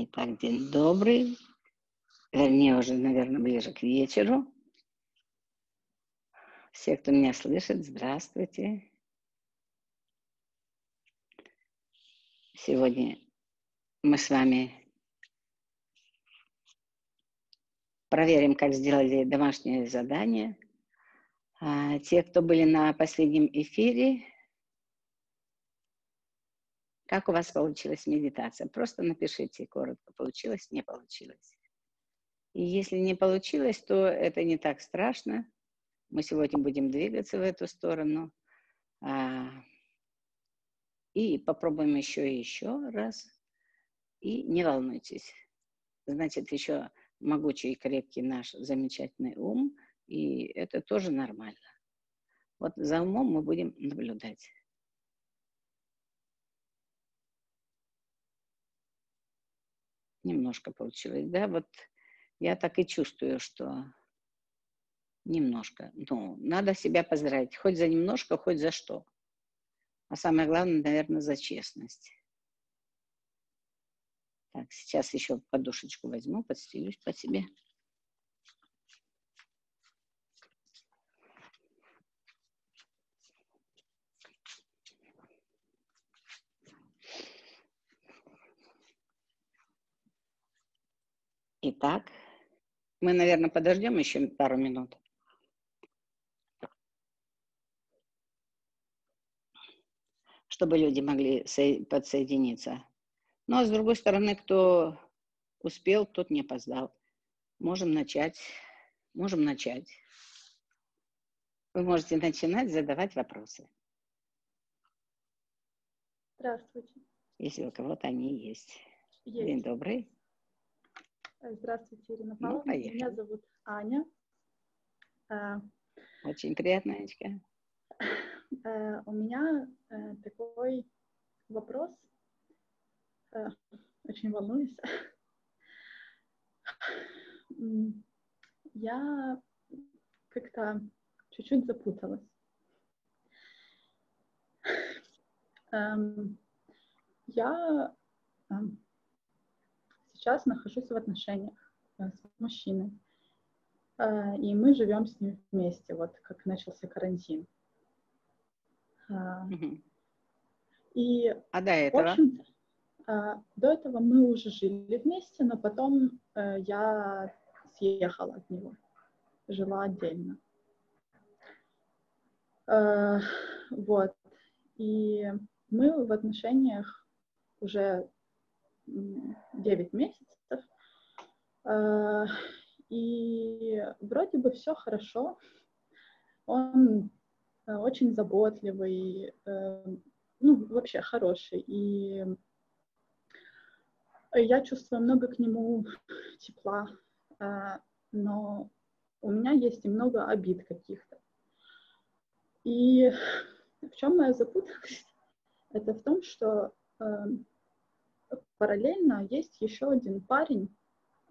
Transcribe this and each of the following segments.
Итак, день добрый. Вернее, уже, наверное, ближе к вечеру. Все, кто меня слышит, здравствуйте. Сегодня мы с вами проверим, как сделали домашнее задание. А, те, кто были на последнем эфире, как у вас получилась медитация? Просто напишите коротко, получилось, не получилось. И если не получилось, то это не так страшно. Мы сегодня будем двигаться в эту сторону. А, и попробуем еще и еще раз. И не волнуйтесь. Значит, еще могучий и крепкий наш замечательный ум. И это тоже нормально. Вот за умом мы будем наблюдать. Немножко получилось, да? Вот я так и чувствую, что немножко. Ну, надо себя поздравить. Хоть за немножко, хоть за что. А самое главное, наверное, за честность. Так, сейчас еще подушечку возьму, подстелюсь по себе. Итак, мы, наверное, подождем еще пару минут. чтобы люди могли подсоединиться. Ну, а с другой стороны, кто успел, тот не опоздал. Можем начать. Можем начать. Вы можете начинать задавать вопросы. Здравствуйте. Если у кого-то они есть. есть. День добрый. Э, здравствуйте, Ирина ну, Павловна. Ну, Меня зовут Аня. Э, Очень приятно, Анечка. Э, у меня такой вопрос. Очень волнуюсь. Я как-то чуть-чуть запуталась. Эм, я эм, сейчас нахожусь в отношениях э, с мужчиной. Э, и мы живем с ним вместе, вот как начался карантин. Угу. И, а до этого? До этого мы уже жили вместе, но потом я съехала от него, жила отдельно. Вот. И мы в отношениях уже 9 месяцев. А, и вроде бы все хорошо. Он э, очень заботливый, э, ну, вообще хороший. И я чувствую много к нему тепла, а, но у меня есть и много обид каких-то. И в чем моя запутанность? Это в том, что эм, параллельно есть еще один парень,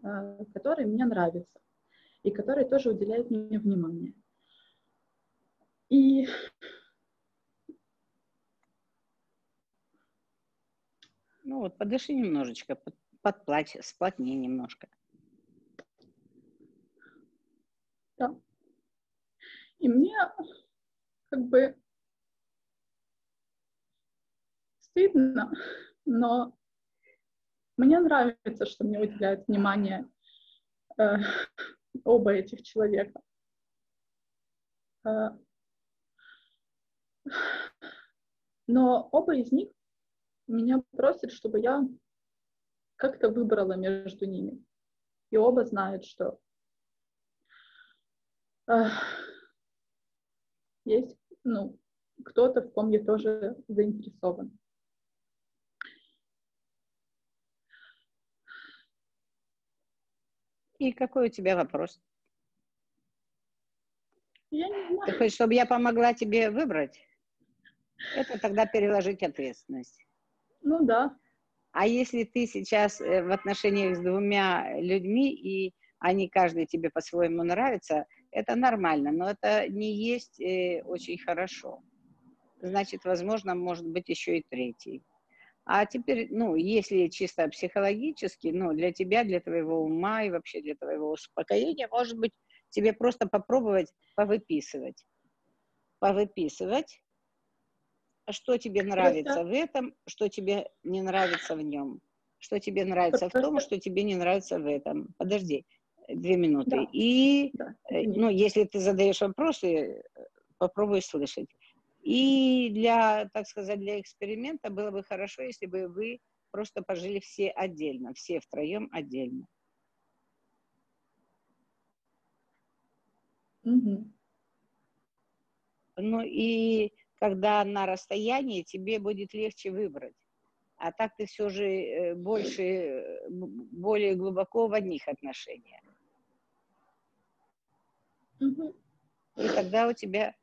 э, который мне нравится и который тоже уделяет мне внимание. И ну вот подыши немножечко, под, подплачь, сплотни немножко. Да. И мне как бы стыдно, но мне нравится, что мне уделяют внимание э, оба этих человека. Э, но оба из них меня просят, чтобы я как-то выбрала между ними. И оба знают, что э, есть ну, кто-то, в ком я тоже заинтересован. И какой у тебя вопрос? Я не знаю. Ты хочешь, чтобы я помогла тебе выбрать? Это тогда переложить ответственность. Ну да. А если ты сейчас э, в отношениях с двумя людьми, и они каждый тебе по-своему нравится, это нормально, но это не есть э, очень хорошо. Значит, возможно, может быть еще и третий. А теперь, ну, если чисто психологически, ну, для тебя, для твоего ума и вообще для твоего успокоения, может быть, тебе просто попробовать повыписывать. Повыписывать, что тебе нравится просто... в этом, что тебе не нравится в нем. Что тебе нравится просто... в том, что тебе не нравится в этом. Подожди, две минуты. Да. И, да. Э, ну, если ты задаешь вопросы, попробуй слышать. И для, так сказать, для эксперимента было бы хорошо, если бы вы просто пожили все отдельно, все втроем отдельно. Угу. Ну и когда на расстоянии, тебе будет легче выбрать. А так ты все же э, больше, э, более глубоко в одних отношениях. Угу. И тогда у тебя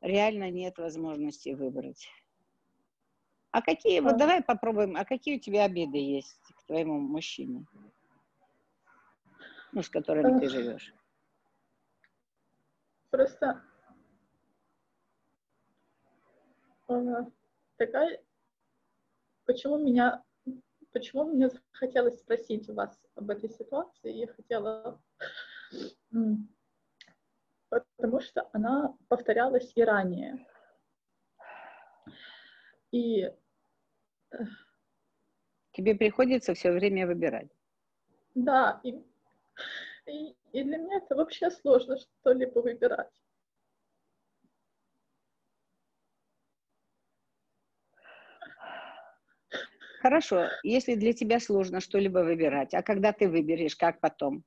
реально нет возможности выбрать. А какие, вот давай попробуем, а какие у тебя обиды есть к твоему мужчине? Ну, с которыми ты живешь. Просто а, такая, почему меня, почему мне захотелось спросить вас об этой ситуации? Я хотела потому что она повторялась и ранее. И э, тебе приходится все время выбирать. Да, и, и, и для меня это вообще сложно что-либо выбирать. Хорошо, если для тебя сложно что-либо выбирать, а когда ты выберешь, как потом?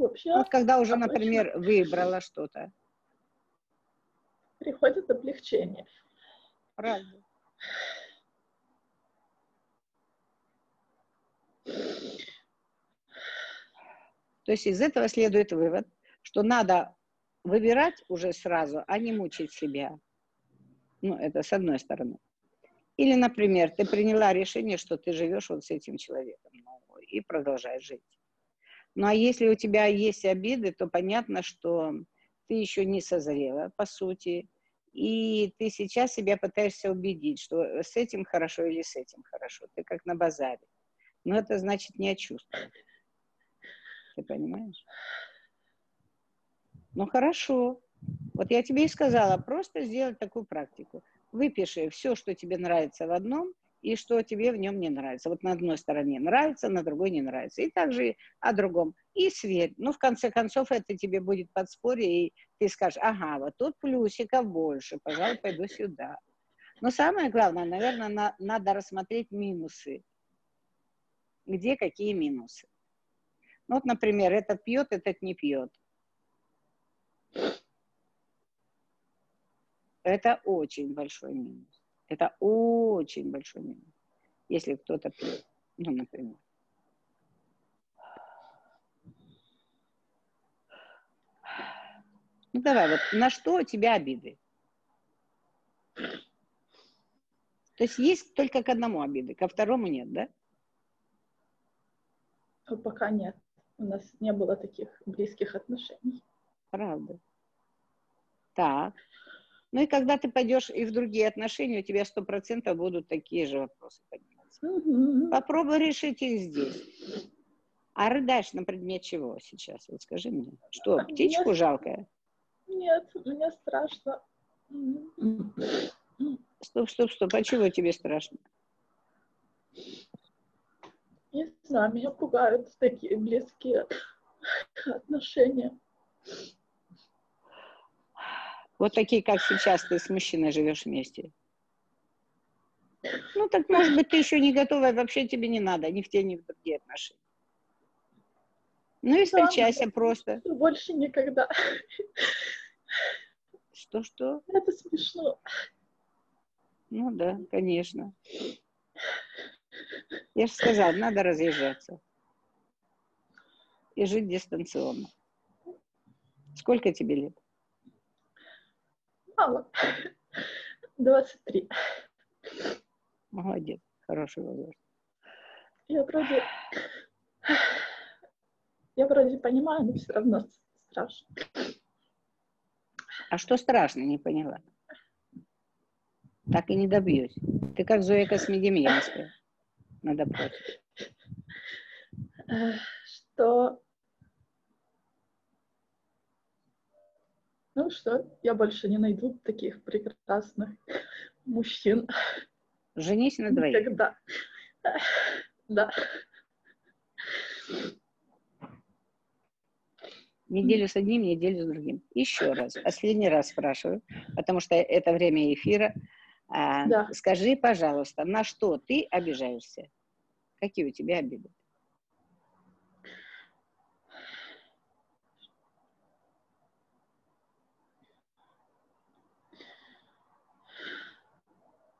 Вообще... Вот когда уже, например, выбрала что-то. Приходит облегчение. Правда. То есть из этого следует вывод, что надо выбирать уже сразу, а не мучить себя. Ну, это с одной стороны. Или, например, ты приняла решение, что ты живешь вот с этим человеком и продолжаешь жить. Ну а если у тебя есть обиды, то понятно, что ты еще не созрела, по сути, и ты сейчас себя пытаешься убедить, что с этим хорошо или с этим хорошо. Ты как на базаре. Но это значит не о чувствах. Ты понимаешь? Ну хорошо. Вот я тебе и сказала, просто сделать такую практику. Выпиши все, что тебе нравится в одном, и что тебе в нем не нравится. Вот на одной стороне нравится, на другой не нравится. И также о другом. И сверь. Ну, в конце концов, это тебе будет подспорье, и ты скажешь, ага, вот тут плюсиков больше, пожалуй, пойду сюда. Но самое главное, наверное, на, надо рассмотреть минусы. Где какие минусы. Ну, вот, например, этот пьет, этот не пьет. Это очень большой минус. Это очень большой минус, если кто-то ну, например. Ну, давай, вот на что у тебя обиды? То есть есть только к одному обиды, ко второму нет, да? Ну, пока нет. У нас не было таких близких отношений. Правда. Так. Ну и когда ты пойдешь и в другие отношения, у тебя сто процентов будут такие же вопросы подниматься. Попробуй решить их здесь. А рыдаешь на предмет чего сейчас? Вот скажи мне. Что, птичку мне... жалкая? Нет, мне страшно. Стоп, стоп, стоп. А чего тебе страшно? Не знаю, меня пугают такие близкие отношения. Вот такие, как сейчас ты с мужчиной живешь вместе. Ну, так, может быть, ты еще не готова, вообще тебе не надо, ни в те, ни в другие отношения. Ну и встречайся да, просто. Больше никогда. Что-что? Это смешно. Ну да, конечно. Я же сказала, надо разъезжаться. И жить дистанционно. Сколько тебе лет? Мало. 23. Молодец, хороший возраст. Я вроде... Я вроде понимаю, но все равно страшно. А что страшно, не поняла? Так и не добьюсь. Ты как Зоя Космедемьянская на допросе. Что... Ну что, я больше не найду таких прекрасных мужчин. Женись на двоих. Никогда. Да. Неделю с одним, неделю с другим. Еще раз, последний раз спрашиваю, потому что это время эфира. А, Да. Скажи, пожалуйста, на что ты обижаешься? Какие у тебя обиды?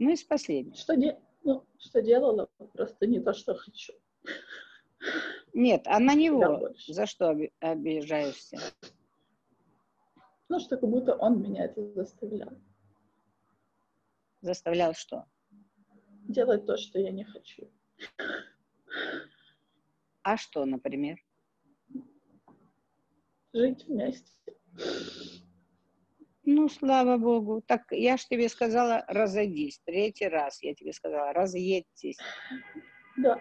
Ну, из последних. Что, де... ну, что делала, просто не то, что хочу. Нет, а на него за что оби- обижаешься? Ну, что как будто он меня это заставлял. Заставлял что? Делать то, что я не хочу. А что, например? Жить вместе. Ну, слава богу. Так я ж тебе сказала, разойдись. Третий раз я тебе сказала, разъедьтесь. Да.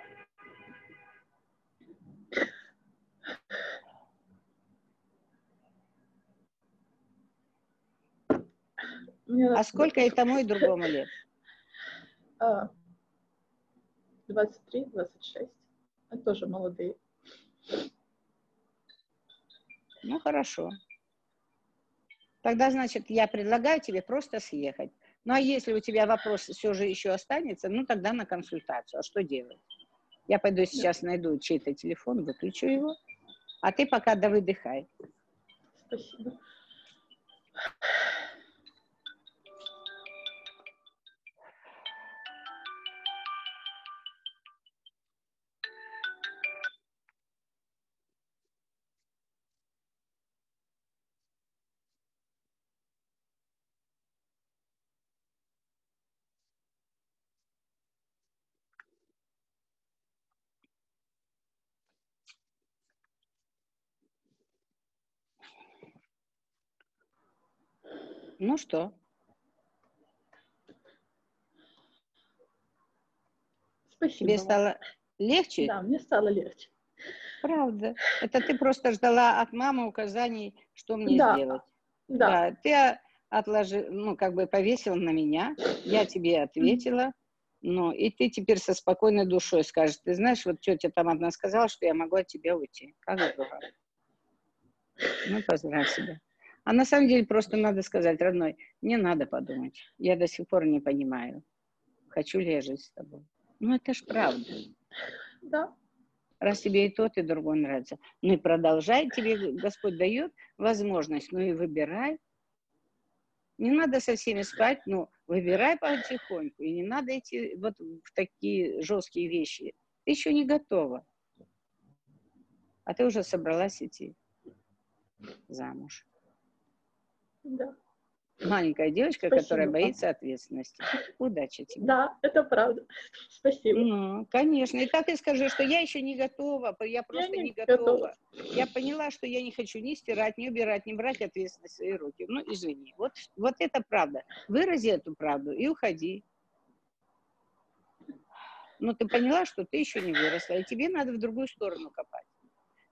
А сколько и тому, и другому лет? А, 23, 26. Это тоже молодые. Ну, хорошо. Тогда, значит, я предлагаю тебе просто съехать. Ну, а если у тебя вопрос все же еще останется, ну, тогда на консультацию. А что делать? Я пойду сейчас найду чей-то телефон, выключу его, а ты пока да выдыхай. Спасибо. Ну что, Спасибо. тебе стало легче? Да, мне стало легче. Правда. Это ты просто ждала от мамы указаний, что мне Да. сделать. Да, ты а, отложи, ну, как бы повесил на меня, я тебе ответила, ну, и ты теперь со спокойной душой скажешь, ты знаешь, вот тетя там одна сказала, что я могу от тебя уйти. Как здорово. Ну, поздравь себя. А на самом деле просто надо сказать, родной, не надо подумать. Я до сих пор не понимаю, хочу ли я жить с тобой. Ну, это ж правда. да, Раз тебе и тот, и другой нравится. Ну и продолжай, тебе Господь дает возможность, ну и выбирай. Не надо со всеми спать, но выбирай потихоньку. И не надо идти вот в такие жесткие вещи. Ты еще не готова. А ты уже собралась идти замуж. Да. Маленькая девочка, Спасибо которая вам. боится ответственности. Удачи тебе. Да, это правда. Спасибо. Ну, конечно. И так и скажи, что я еще не готова, я просто не не, готова. готова. Я поняла, что я не хочу ни стирать, ни убирать, ни брать ответственность в свои руки. Ну, извини. Вот, вот это правда. Вырази эту правду и уходи. Но ты поняла, что ты еще не выросла, и тебе надо в другую сторону копать.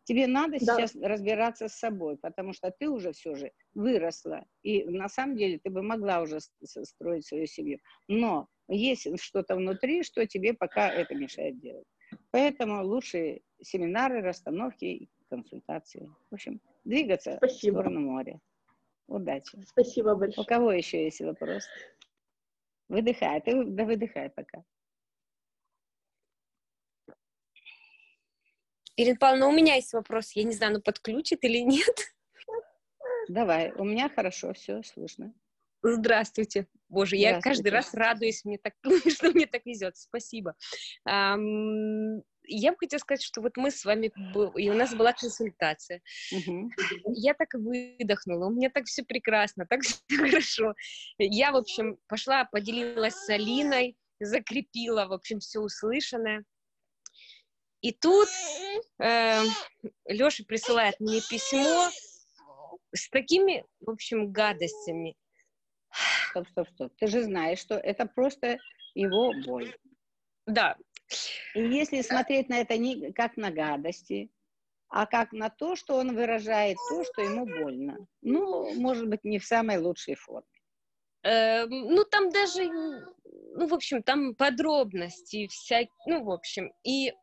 Тебе надо Да. сейчас разбираться с собой, потому что ты уже все же выросла. И на самом деле ты бы могла уже строить свою семью. Но есть что-то внутри, что тебе пока это мешает делать. Поэтому лучшие семинары, расстановки консультации. В общем, двигаться в Спасибо. сторону моря. Удачи. Спасибо У большое. кого еще есть вопрос? Выдыхай. Ты да выдыхай пока. Ирина Павловна, у меня есть вопрос. Я не знаю, ну подключит или нет. Давай. У меня хорошо все слышно. Здравствуйте. Боже, я Здравствуйте. каждый раз радуюсь, мне так, что мне так везет. Спасибо. Я бы хотела сказать, что вот мы с вами, и у нас была консультация. Мгм. Я так выдохнула, у меня так все прекрасно, так все хорошо. Я, в общем, пошла, поделилась с Алиной, закрепила, в общем, все услышанное. И тут Леша присылает мне письмо с такими, в общем, гадостями. стоп, стоп, стоп. Ты же знаешь, что это просто его боль. Да. И если смотреть на это не как на гадости, а как на то, что он выражает то, что ему больно. Ну, может быть, не в самой лучшей форме. Э, ну, там даже, ну, в общем, там подробности всякие, ну, в общем, и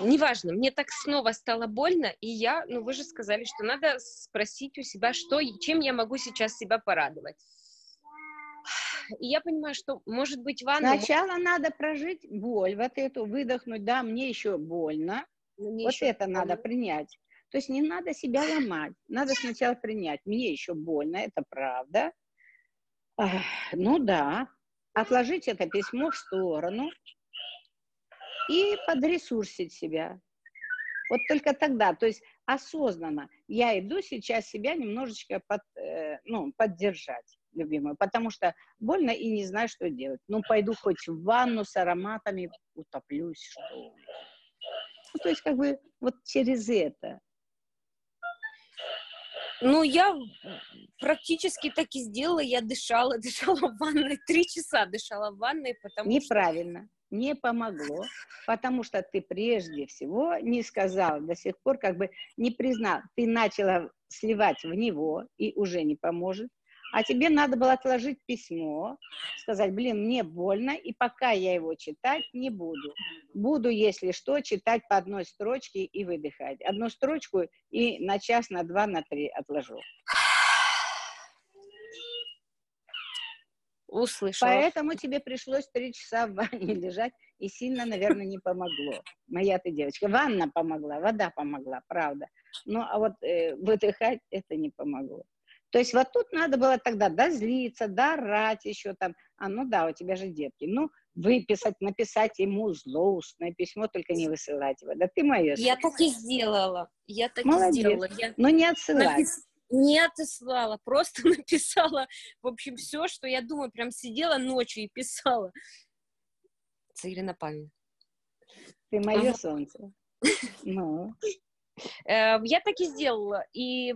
неважно, мне так снова стало больно, и я, ну, вы же сказали, что надо спросить у себя, что, чем я могу сейчас себя порадовать. И я понимаю, что, может быть, ванну... Сначала надо прожить боль, вот эту, выдохнуть, да, мне еще больно, мне вот еще это больно. надо принять. То есть не надо себя ломать, надо сначала принять, мне еще больно, это правда. Ну да, отложить это письмо в сторону, и подресурсить себя. Вот только тогда, то есть осознанно я иду сейчас себя немножечко под, э, ну, поддержать, любимую, потому что больно и не знаю, что делать. Ну, пойду хоть в ванну с ароматами, утоплюсь, что. Ну, то есть как бы вот через это. Ну, я практически так и сделала. Я дышала, дышала в ванной, три часа дышала в ванной, потому Неправильно. Не помогло, потому что ты прежде всего не сказал до сих пор, как бы не признал, ты начала сливать в него и уже не поможет, а тебе надо было отложить письмо, сказать, блин, мне больно, и пока я его читать не буду. Буду, если что, читать по одной строчке и выдыхать. Одну строчку и на час, на два, на три отложу. Услышала. Поэтому тебе пришлось три часа в ванне лежать, и сильно, наверное, не помогло. Моя ты девочка. Ванна помогла, вода помогла, правда. Ну, а вот э, выдыхать это не помогло. То есть вот тут надо было тогда дозлиться, дорать еще там. А ну да, у тебя же детки. Ну, выписать, написать ему злоустное письмо, только не высылать его. Да ты моя. Я так и сделала. Я так Молодец. и сделала. Я... Но не отсылать. Напис не отослала, просто написала, в общем, все, что я думаю, прям сидела ночью и писала. Царина Павловна. Ты мое ага. солнце. Ну. Э, я так и сделала. И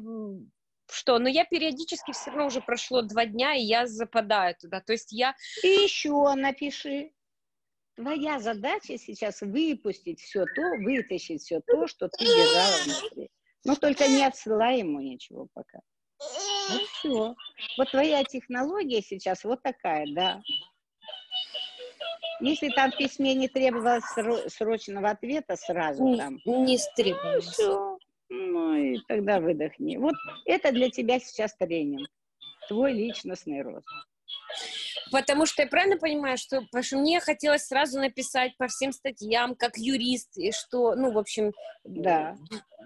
что, но я периодически все равно уже прошло два дня, и я западаю туда. То есть я... И еще напиши. Твоя задача сейчас выпустить все то, вытащить все то, что ты держала внутри. Но только не отсылай ему ничего пока. Вот все. Вот твоя технология сейчас вот такая, да. Если там в письме не требовалось срочного ответа сразу не, там. Не требовалось. Все. Ну и тогда выдохни. Вот это для тебя сейчас тренинг. Твой личностный рост. Потому что я правильно понимаю, что, потому что мне хотелось сразу написать по всем статьям, как юрист, и что, ну, в общем, да.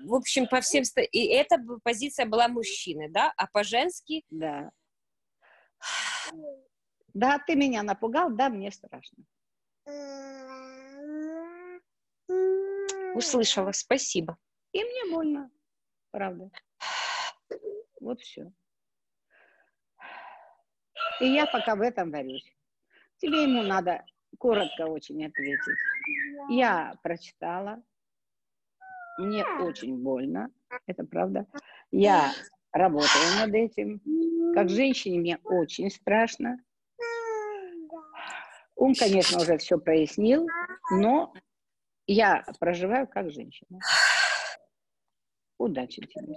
В общем, по всем статьям. И эта позиция была мужчины, да? А по-женски... Да. Да, ты меня напугал, да, мне страшно. Услышала, спасибо. И мне больно, правда. Вот все. И я пока в этом варюсь. Тебе ему надо коротко очень ответить. Я прочитала. Мне очень больно. Это правда. Я работаю над этим. Как женщине мне очень страшно. Ум, конечно, уже все прояснил, но я проживаю как женщина. Удачи тебе.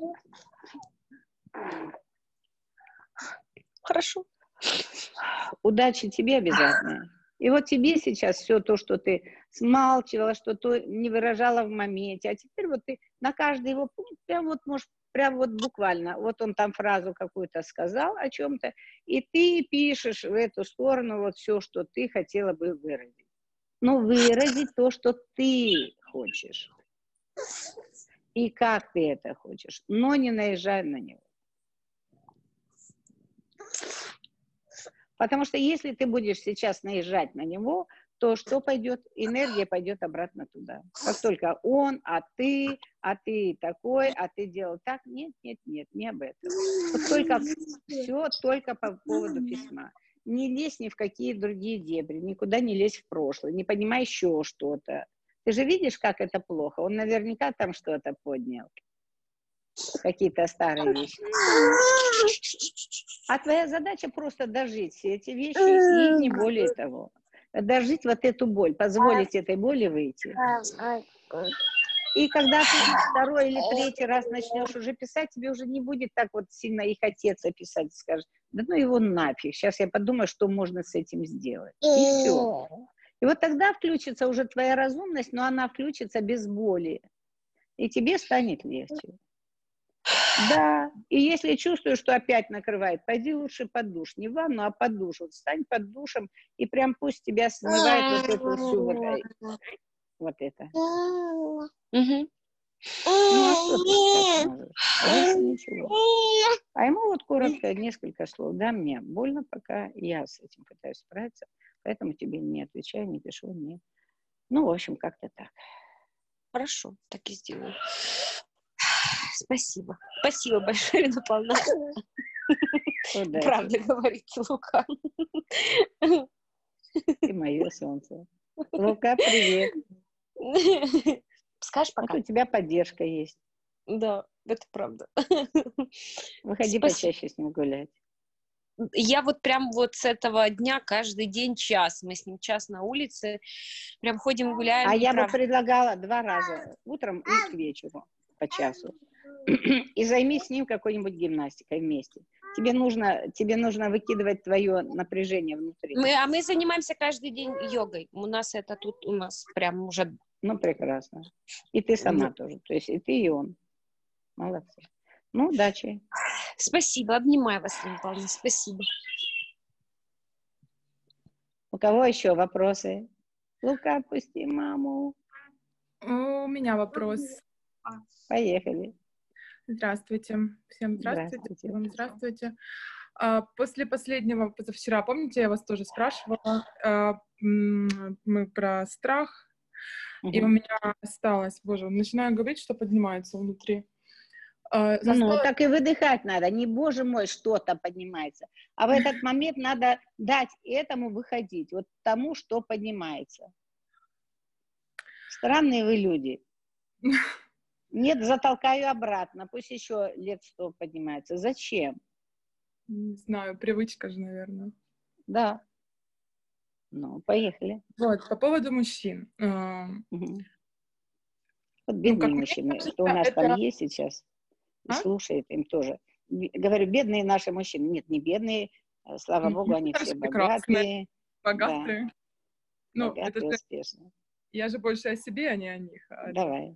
Хорошо. Удачи тебе обязательно. И вот тебе сейчас все то, что ты смалчивала, что то не выражала в моменте, а теперь вот ты на каждый его пункт прям вот можешь, прям вот буквально, вот он там фразу какую-то сказал о чем-то, и ты пишешь в эту сторону вот все, что ты хотела бы выразить. Ну, выразить то, что ты хочешь. И как ты это хочешь, но не наезжай на него. Потому что если ты будешь сейчас наезжать на него, то что пойдет? Энергия пойдет обратно туда. Как только он, а ты, а ты такой, а ты делал так. Нет, нет, нет, не об этом. Вот только все только по поводу письма. Не лезь ни в какие другие дебри, никуда не лезь в прошлое, не понимай еще что-то. Ты же видишь, как это плохо. Он наверняка там что-то поднял. Какие-то старые вещи. А твоя задача просто дожить все эти вещи и не более того. Дожить вот эту боль, позволить этой боли выйти. И когда ты второй или третий раз начнешь уже писать, тебе уже не будет так вот сильно их отец описать, скажет, да ну его нафиг, сейчас я подумаю, что можно с этим сделать. И все. И вот тогда включится уже твоя разумность, но она включится без боли. И тебе станет легче. Да, и если чувствуешь, что опять накрывает, пойди лучше под душ. Не в ванну, а под душ. Вот встань под душем, и прям пусть тебя смывает вот эту всю вот, вот это. Ну, а. А ему вот коротко несколько слов. Да, мне больно пока, я с этим пытаюсь справиться, поэтому тебе не отвечаю, не пишу, не... Ну, в общем, как-то так. Хорошо, так и сделаю. Спасибо. Спасибо большое, Наполна. Удачи. Правда говорит Лука. Ты мое солнце. Лука, привет. Скажешь Вот пока? у тебя поддержка есть. Да, это правда. Выходи Спасибо. почаще с ним гулять. Я вот прям вот с этого дня каждый день час. Мы с ним час на улице. Прям ходим, гуляем. А и я бы правда. предлагала два раза, утром и к вечеру, по часу. И займись с ним какой-нибудь гимнастикой вместе. Тебе нужно, тебе нужно выкидывать твое напряжение внутри. Мы, а мы занимаемся каждый день йогой. У нас это тут, у нас прям уже... Ну, прекрасно. И ты сама тоже. То есть и ты, и он. Молодцы. Ну, удачи. Спасибо, обнимаю вас, Лена Павловна, спасибо. У кого еще вопросы? Лука, отпусти маму. У меня вопрос. Поехали. Здравствуйте. Всем здравствуйте. Здравствуйте. Вам здравствуйте. А, После последнего, позавчера, помните, я вас тоже спрашивала, а, мы про страх, и у меня осталось, боже, начинаю говорить, что поднимается внутри. А, Ну, так и выдыхать надо. Не, боже мой, что-то поднимается. А в этот момент надо дать этому выходить, вот тому, что поднимается. Странные вы люди. Нет, затолкаю обратно. Пусть еще лет сто поднимается. Зачем? Не знаю, привычка же, наверное. Да. Ну, поехали. Вот, по поводу мужчин. Мгм. Вот бедные Ну, мужчины, кажется, кто у нас там это- есть сейчас, и А? слушает им тоже. Говорю, бедные наши мужчины. Нет, не бедные, э, слава богу, они все богатые, Богатые. Ну, это богатые, успешные. я же больше о себе, а не о них. А Давай.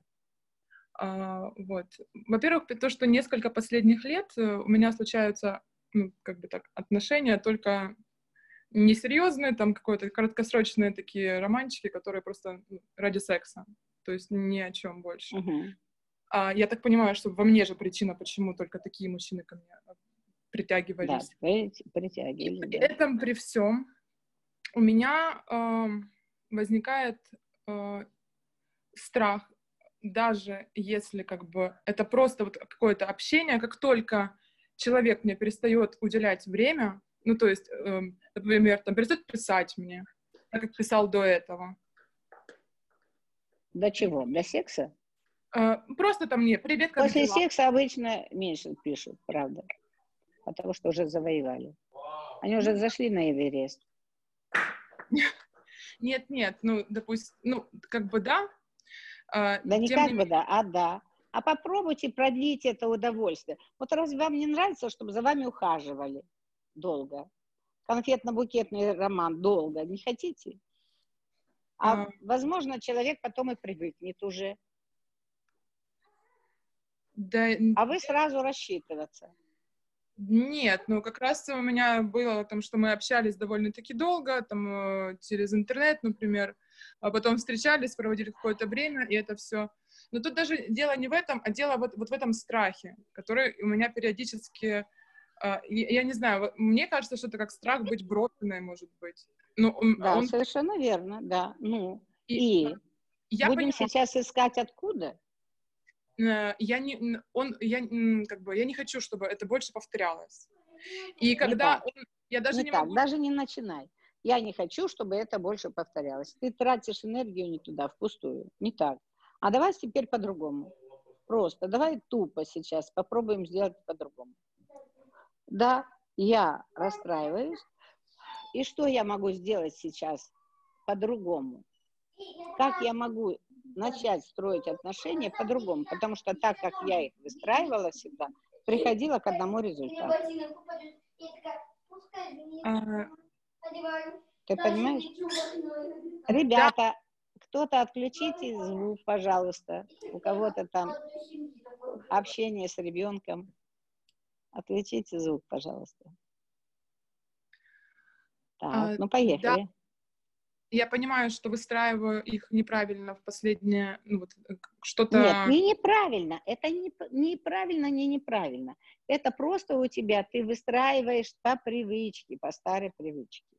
А, вот. Во-первых, то, что несколько последних лет э, у меня случаются, ну, как бы так, отношения только несерьезные, там какое-то краткосрочные такие романчики, которые просто ну, ради секса, то есть ни о чем больше. Мгм. А, я так понимаю, что во мне же причина, почему только такие мужчины ко мне э, Да, притягивались. прит- И при да. этом, при всем, у меня эм, возникает э, страх, даже если как бы это просто вот какое-то общение, как только человек мне перестает уделять время, ну то есть, эм, например, там перестает писать мне, так как писал до этого, До чего? До секса? Э, просто там мне привет, как После дела?» секса обычно меньше пишут, правда. Потому что уже завоевали. Они уже зашли на Эверест. Нет, нет, ну, допустим, ну, как бы да. Э, Да не как бы да, а да. А попробуйте продлить это удовольствие. Вот разве вам не нравится, чтобы за вами ухаживали долго? Конфетно-букетный роман долго. Не хотите? А, А. возможно, человек потом и привыкнет уже. Да, А вы сразу рассчитываться. Нет, ну как раз у меня было о том, что мы общались довольно-таки долго, там э, через интернет, например, а потом встречались, проводили какое-то время, и это все. Но тут даже дело не в этом, а дело вот, вот в этом страхе, который у меня периодически, э, я, я не знаю, мне кажется, что это как страх быть брошенной, может быть. Ну, он, Да, он- совершенно верно, да. Ну, и, и будем понимаю, сейчас искать откуда? Э, я не, он, я, как бы, я не хочу, чтобы это больше повторялось. И когда он, я даже не не так, могу даже не начинай. Я не хочу, чтобы это больше повторялось. Ты тратишь энергию не туда, впустую. Не так. А давай теперь по-другому. просто, давай тупо сейчас попробуем сделать по-другому. Да, я расстраиваюсь. И что я могу сделать сейчас по-другому? Как я могу начать строить отношения по-другому? Потому что так, как я их выстраивала всегда, приходила к одному результату. Ты понимаешь? Ребята, кто-то отключите звук, пожалуйста. У кого-то там общение с ребенком. Отключите звук, пожалуйста. Так, А, ну поехали. Я понимаю, что выстраиваю их неправильно в последнее, ну вот э, что-то... Нет, не неправильно. Это не неправильно, не неправильно. Это просто у тебя ты выстраиваешь по привычке, по старой привычке.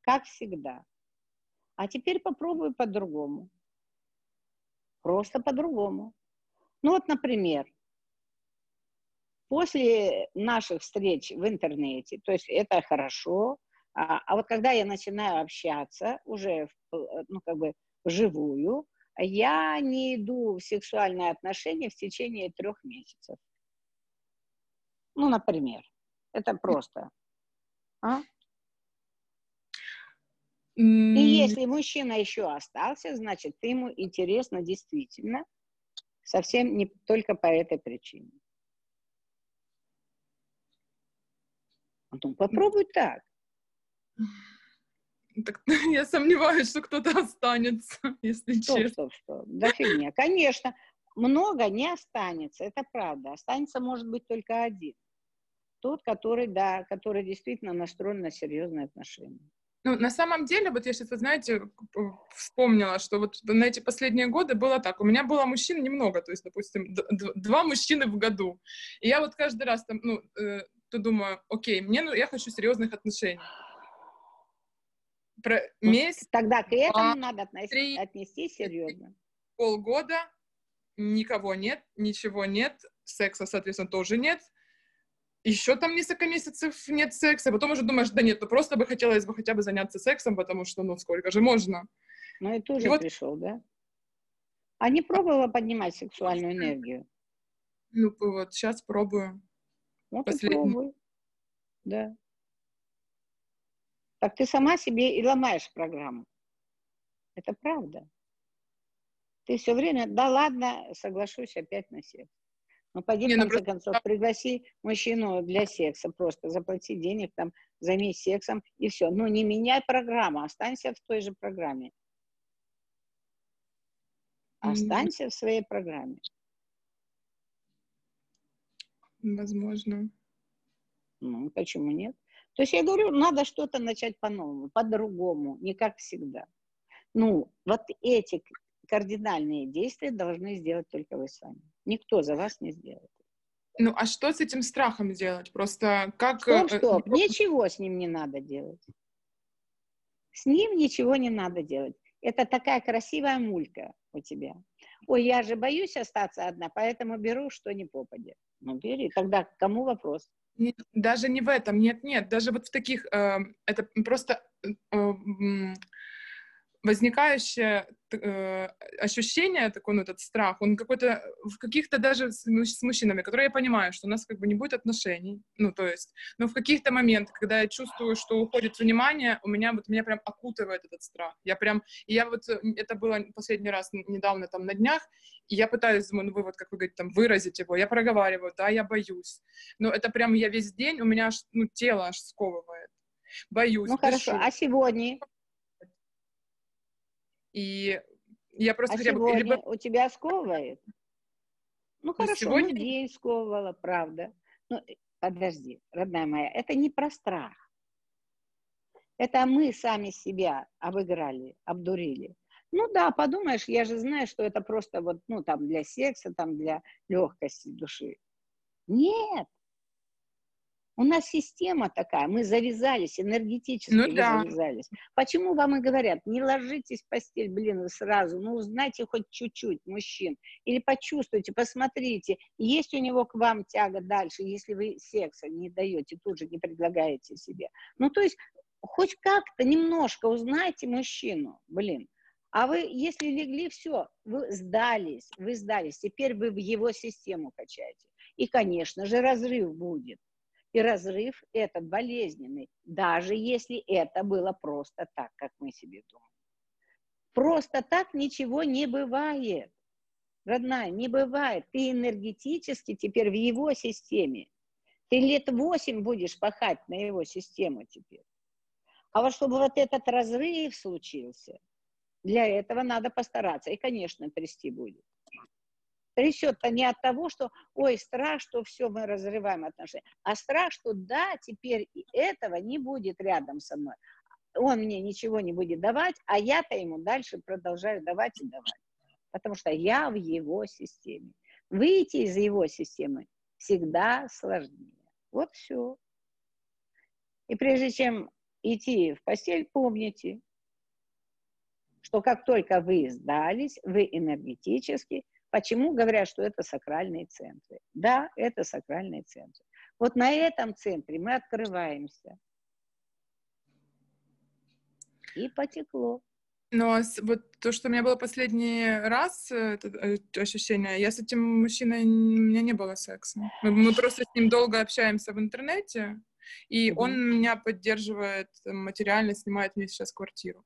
Как всегда. А теперь попробуй по-другому. Просто по-другому. Ну вот, например, после наших встреч в интернете, то есть это хорошо, а, а вот когда я начинаю общаться уже, в, э, ну, как бы вживую, я не иду в сексуальные отношения в течение трех месяцев. Ну, например. Это просто. А? И если мужчина еще остался, значит, ты ему интересно действительно, совсем не только по этой причине. Ну, попробуй так. Так я сомневаюсь, что кто-то останется, если Стоп, честно. стоп, стоп. Да фигня. Конечно, много не останется, это правда. Останется, может быть, только один. Тот, который, да, который действительно настроен на серьезные отношения. Ну, на самом деле, вот я сейчас, вы знаете, э, вспомнила, что вот на эти последние годы было так. У меня было мужчин немного, то есть, допустим, два мужчины в году. И я вот каждый раз там, ну, э, то думаю, окей, мне, ну, я хочу серьезных отношений. Про Ну, месяц, Тогда к этому два, надо относ- три, отнестись серьезно. полгода, никого нет, ничего нет, секса, соответственно, тоже нет. Еще там несколько месяцев нет секса, потом уже думаешь, да нет, ну просто бы хотелось бы хотя бы заняться сексом, потому что, ну, сколько же можно? Ну и тоже вот- пришел, да? А не пробовала поднимать сексуальную энергию? Ну, вот, сейчас пробую. Вот Последний. и пробуй. Да. Так ты сама себе и ломаешь программу. Это правда. Ты все время, да ладно, соглашусь опять на секс. Ну, пойди, Не, в ну конце просто- концов, пригласи мужчину для секса, просто заплати денег, там, займись сексом, и все. Ну, не меняй программу, останься в той же программе. Останься в своей программе. Возможно. Ну, почему нет? То есть я говорю, надо что-то начать по-новому, по-другому, не как всегда. Ну, вот эти кардинальные действия должны сделать только вы сами. Никто за вас не сделает. Ну, а что с этим страхом делать? Просто как... Стоп, стоп, э, ничего с ним не надо делать. С ним ничего не надо делать. Это такая красивая мулька у тебя. Ой, я же боюсь остаться одна, поэтому беру, что не попадет. Ну, бери. Тогда кому вопрос? Даже не в этом, нет, нет, даже вот в таких, э, это просто э, возникающее э, ощущение, такой, ну, этот страх, он какой-то в каких-то даже с, с мужчинами, которые я понимаю, что у нас как бы не будет отношений, ну, то есть, но в каких-то моментах, когда я чувствую, что уходит внимание, у меня вот, меня прям окутывает этот страх, я прям, я вот, э, это было последний раз недавно, там, на днях, и я пытаюсь, ну, вы вот, как вы говорите, там, выразить его, я проговариваю, да, я боюсь, но это прям я весь день, у меня аж, ну, тело аж сковывает. Боюсь, Ну, хорошо. дышу. А сегодня? И я просто А хотя бы... либо- у тебя сковывает? Ну, хорошо, сегодня- ну, день сковывала, правда. Ну, подожди, родная моя, это не про страх. Это мы сами себя обыграли, обдурили. Ну да, подумаешь, я же знаю, что это просто вот, ну, там, для секса, там, для легкости души. Нет. У нас система такая, мы завязались, энергетически Ну да. завязались. Почему вам и говорят, не ложитесь в постель, блин, вы сразу, ну, узнайте хоть чуть-чуть мужчин, или почувствуйте, посмотрите, есть у него к вам тяга дальше, если вы секса не даете, тут же не предлагаете себе. Ну, то есть, хоть как-то немножко узнайте мужчину, блин. А вы, если легли, все, вы сдались, вы сдались. Теперь вы в его систему качаете. И, конечно же, разрыв будет. И разрыв этот болезненный, даже если это было просто так, как мы себе думаем. Просто так ничего не бывает. Родная, не бывает. Ты энергетически теперь в его системе. Ты лет восемь будешь пахать на его систему теперь. А вот чтобы вот этот разрыв случился, для этого надо постараться. И, конечно, трясти будет. Трясет-то не от того, что, ой, страх, что все, мы разрываем отношения, а страх, что да, теперь и этого не будет рядом со мной. Он мне ничего не будет давать, а я-то ему дальше продолжаю давать и давать. Потому что я в его системе. Выйти из его системы всегда сложнее. Вот все. И прежде чем идти в постель, помните, что как только вы сдались, вы энергетически, почему говорят, что это сакральные центры? Да, это сакральные центры. Вот на этом центре мы открываемся. И потекло. Но вот то, что у меня было последний раз, это э, ощущение, я с этим мужчиной, у меня не было секса. Мы, мы просто с ним долго общаемся в интернете, и угу. он меня поддерживает материально, снимает мне сейчас квартиру.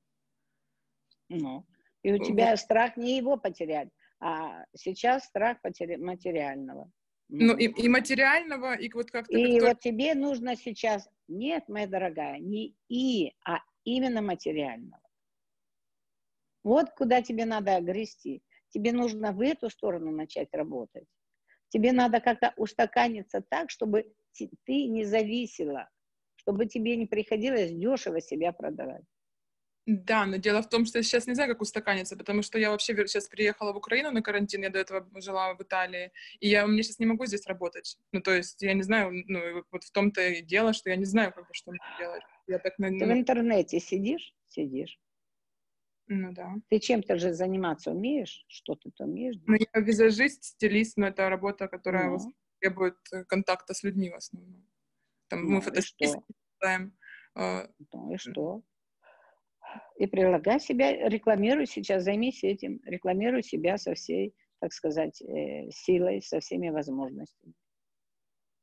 Ну, и у тебя вот. страх не его потерять, а сейчас страх потери материального. Ну, и, и материального, и вот как-то... И вот тебе нужно сейчас... Нет, моя дорогая, не и, а именно материального. Вот куда тебе надо грести. Тебе нужно в эту сторону начать работать. Тебе надо как-то устаканиться так, чтобы ты не зависела, чтобы тебе не приходилось дешево себя продавать. Да, но дело в том, что я сейчас не знаю, как устаканиться, потому что я вообще сейчас приехала в Украину на карантин, я до этого жила в Италии, и я мне сейчас не могу здесь работать. Ну, то есть я не знаю, ну, вот в том-то и дело, что я не знаю, как бы, что мне делать. Я так, ну... Ты в интернете сидишь? Сидишь. Ну да. Ты чем-то же заниматься умеешь? Что ты умеешь? Ну, я визажист, стилист, но это работа, которая ну. требует э, контакта с людьми в основном. Там ну, мы фотостилисты делаем. Ну и что? И прилагай себя, рекламируй сейчас, займись этим, рекламируй себя со всей, так сказать, э, силой, со всеми возможностями.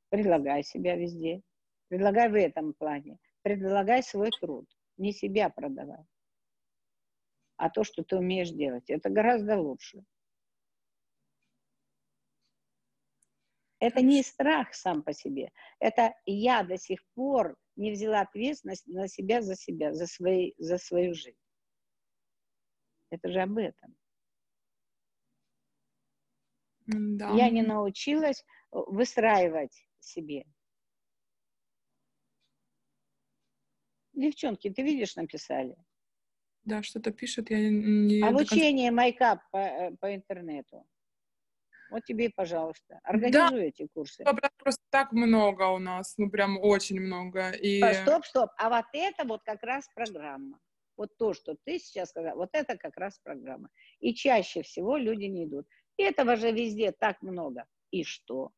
Предлагай себя везде. Предлагай в этом плане. Предлагай свой труд. Не себя продавай а то, что ты умеешь делать. Это гораздо лучше. Это не страх сам по себе. Это я до сих пор не взяла ответственность на себя за себя, за, свои, за свою жизнь. Это же об этом. Да. Я не научилась выстраивать себе. Девчонки, ты видишь, написали? Да, что-то пишет, я не... Обучение конца... майкап по, э, по интернету. Вот тебе, пожалуйста, организуй да, эти курсы. Просто так много у нас, ну прям очень много. И... Стоп, стоп, а вот это вот как раз программа. Вот то, что ты сейчас сказал, вот это как раз программа. И чаще всего люди не идут. И этого же везде так много. И что?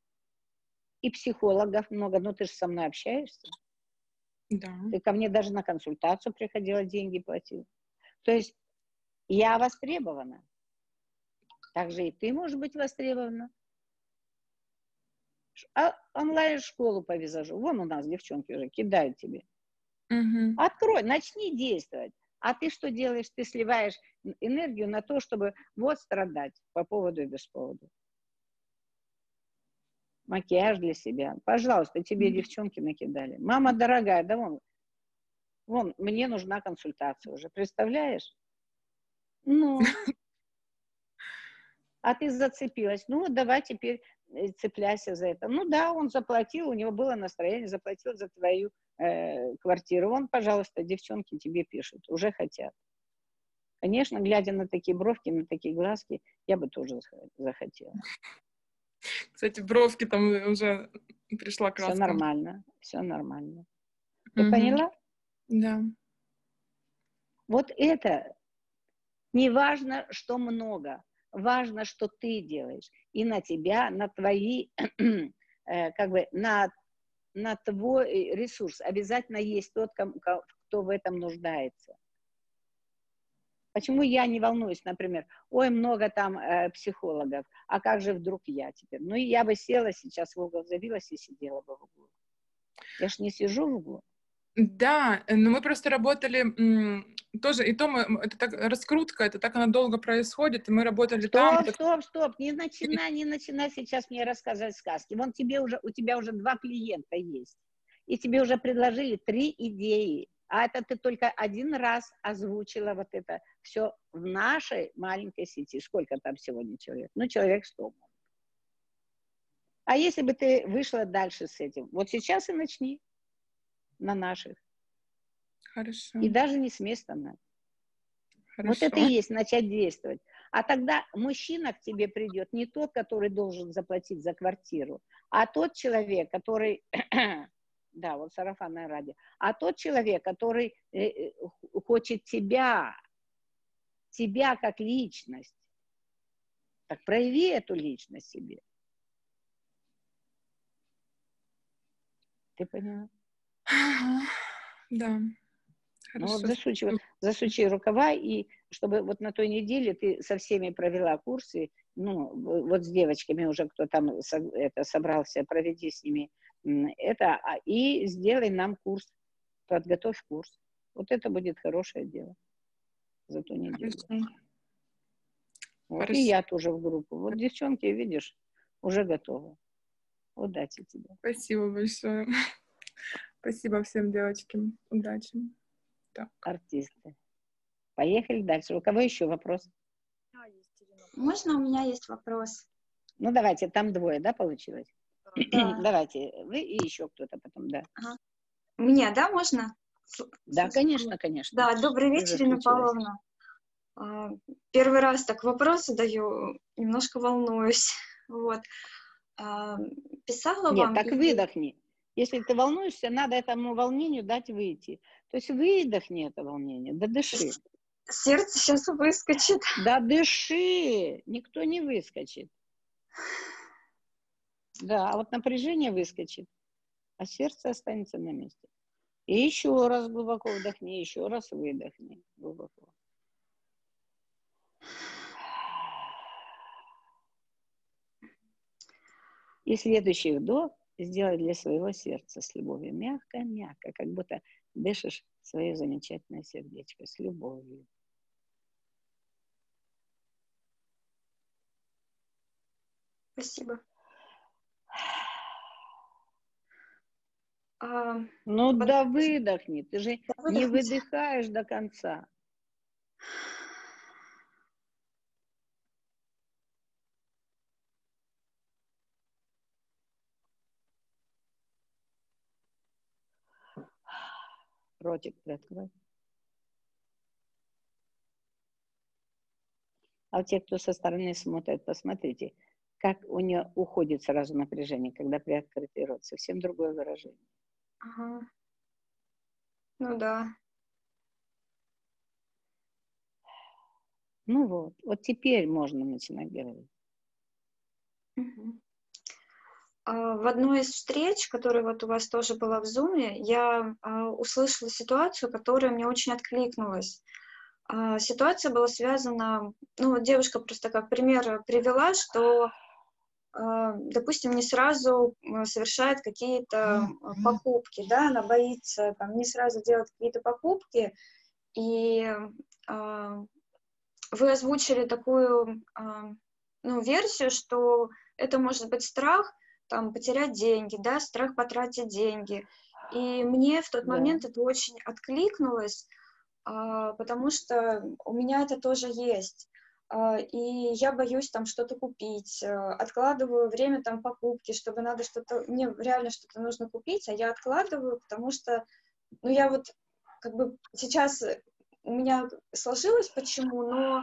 И психологов много. Ну, ты же со мной общаешься. Да. Ты ко мне даже на консультацию приходила, деньги платил. То есть я востребована. Также и ты можешь быть востребована. А онлайн-школу по визажу. Вон у нас девчонки уже кидают тебе. Угу. Открой, начни действовать. А ты что делаешь? Ты сливаешь энергию на то, чтобы вот страдать по поводу и без повода. Макияж для себя. Пожалуйста, тебе mm девчонки накидали. Мама дорогая, да вон, Вон, мне нужна консультация уже, представляешь? Ну, а ты зацепилась. Ну, давай теперь цепляйся за это. Ну да, он заплатил, у него было настроение, заплатил за твою э, квартиру. Он, пожалуйста, девчонки тебе пишут, уже хотят. Конечно, глядя на такие бровки, на такие глазки, я бы тоже захотела. Кстати, бровки там уже пришла краска. Все нормально, все нормально. Ты угу. поняла? Да. Вот это не важно, что много, важно, что ты делаешь. И на тебя, на твои, э, как бы, на, на твой ресурс обязательно есть тот, кто в этом нуждается. Почему я не волнуюсь, например, ой, много там э, психологов, а как же вдруг я теперь? Ну, я бы села сейчас в угол, забилась и сидела бы в углу. Я ж не сижу в углу. Да, но мы просто работали тоже, и то мы, это так, раскрутка, это так она долго происходит, и мы работали стоп, там. Стоп, стоп, стоп, не начинай, не начинай сейчас мне рассказывать сказки. Вон тебе уже, у тебя уже два клиента есть, и тебе уже предложили три идеи, а это ты только один раз озвучила вот это все в нашей маленькой сети. Сколько там сегодня человек? Ну, человек сто. А если бы ты вышла дальше с этим? Вот сейчас и начни на наших. Хорошо. И даже не с места надо. Хорошо. Вот это и есть начать действовать. А тогда мужчина к тебе придет не тот, который должен заплатить за квартиру, а тот человек, который, да, вот сарафанное радио, а тот человек, который э, э, хочет тебя, тебя как личность. Так прояви эту личность себе. Ты поняла? Да. Ну вот Хорошо. засучи, засучи рукава, и чтобы вот на той неделе ты со всеми провела курсы, ну, вот с девочками уже, кто там со- это собрался, проведи с ними это, а- и сделай нам курс, подготовь курс. Вот это будет хорошее дело за ту неделю. Хорошо. Вот, Хорошо. и я тоже в группу. Вот девчонки, видишь, уже готовы. Удачи тебе. Спасибо большое. Спасибо всем девочкам. Удачи. Так. Артисты. Поехали дальше. У кого еще вопрос? Можно у меня есть вопрос? Ну, давайте, там двое, да, получилось? Да. Давайте, вы и еще кто-то потом, да. Мне, да, можно? Да, конечно, конечно. Да, добрый вечер, заключилась. Павловна. А, Первый раз так вопросы даю, немножко волнуюсь. Вот. А, Писала Нет, вам... так и- выдохни. Если ты волнуешься, надо этому волнению дать выйти. То есть выдохни это волнение, да дыши. Сердце сейчас выскочит. Да дыши, никто не выскочит. Да, а вот напряжение выскочит, а сердце останется на месте. И еще раз глубоко вдохни, еще раз выдохни глубоко. И следующий вдох сделай для своего сердца с любовью. Мягко-мягко, как будто дышишь свое замечательное сердечко с любовью. Спасибо. А, Ну Вот- да выдохни, ты же да, не выдыхаешь до конца. Ротик приоткрой. А те, кто со стороны смотрит, посмотрите, как у нее уходит сразу напряжение, когда приоткрытый рот. Совсем другое выражение. Ага. Ну да. Ну вот, вот теперь можно начинать говорить. Мгм. А, В одной из встреч, которая вот у вас тоже была в Зуме, я а, услышала ситуацию, которая мне очень откликнулась. А, Ситуация была связана, ну, девушка просто как пример привела, что, допустим, не сразу совершает какие-то покупки, да, она боится там не сразу делать какие-то покупки, и вы озвучили такую, ну, версию, что это может быть страх там потерять деньги, да, страх потратить деньги. И мне в тот Да. момент это очень откликнулось, а, потому что у меня это тоже есть. А, И я боюсь там что-то купить, а, откладываю время там покупки, чтобы надо что-то, мне реально что-то нужно купить, а я откладываю, потому что, ну, я вот как бы сейчас у меня сложилось почему, но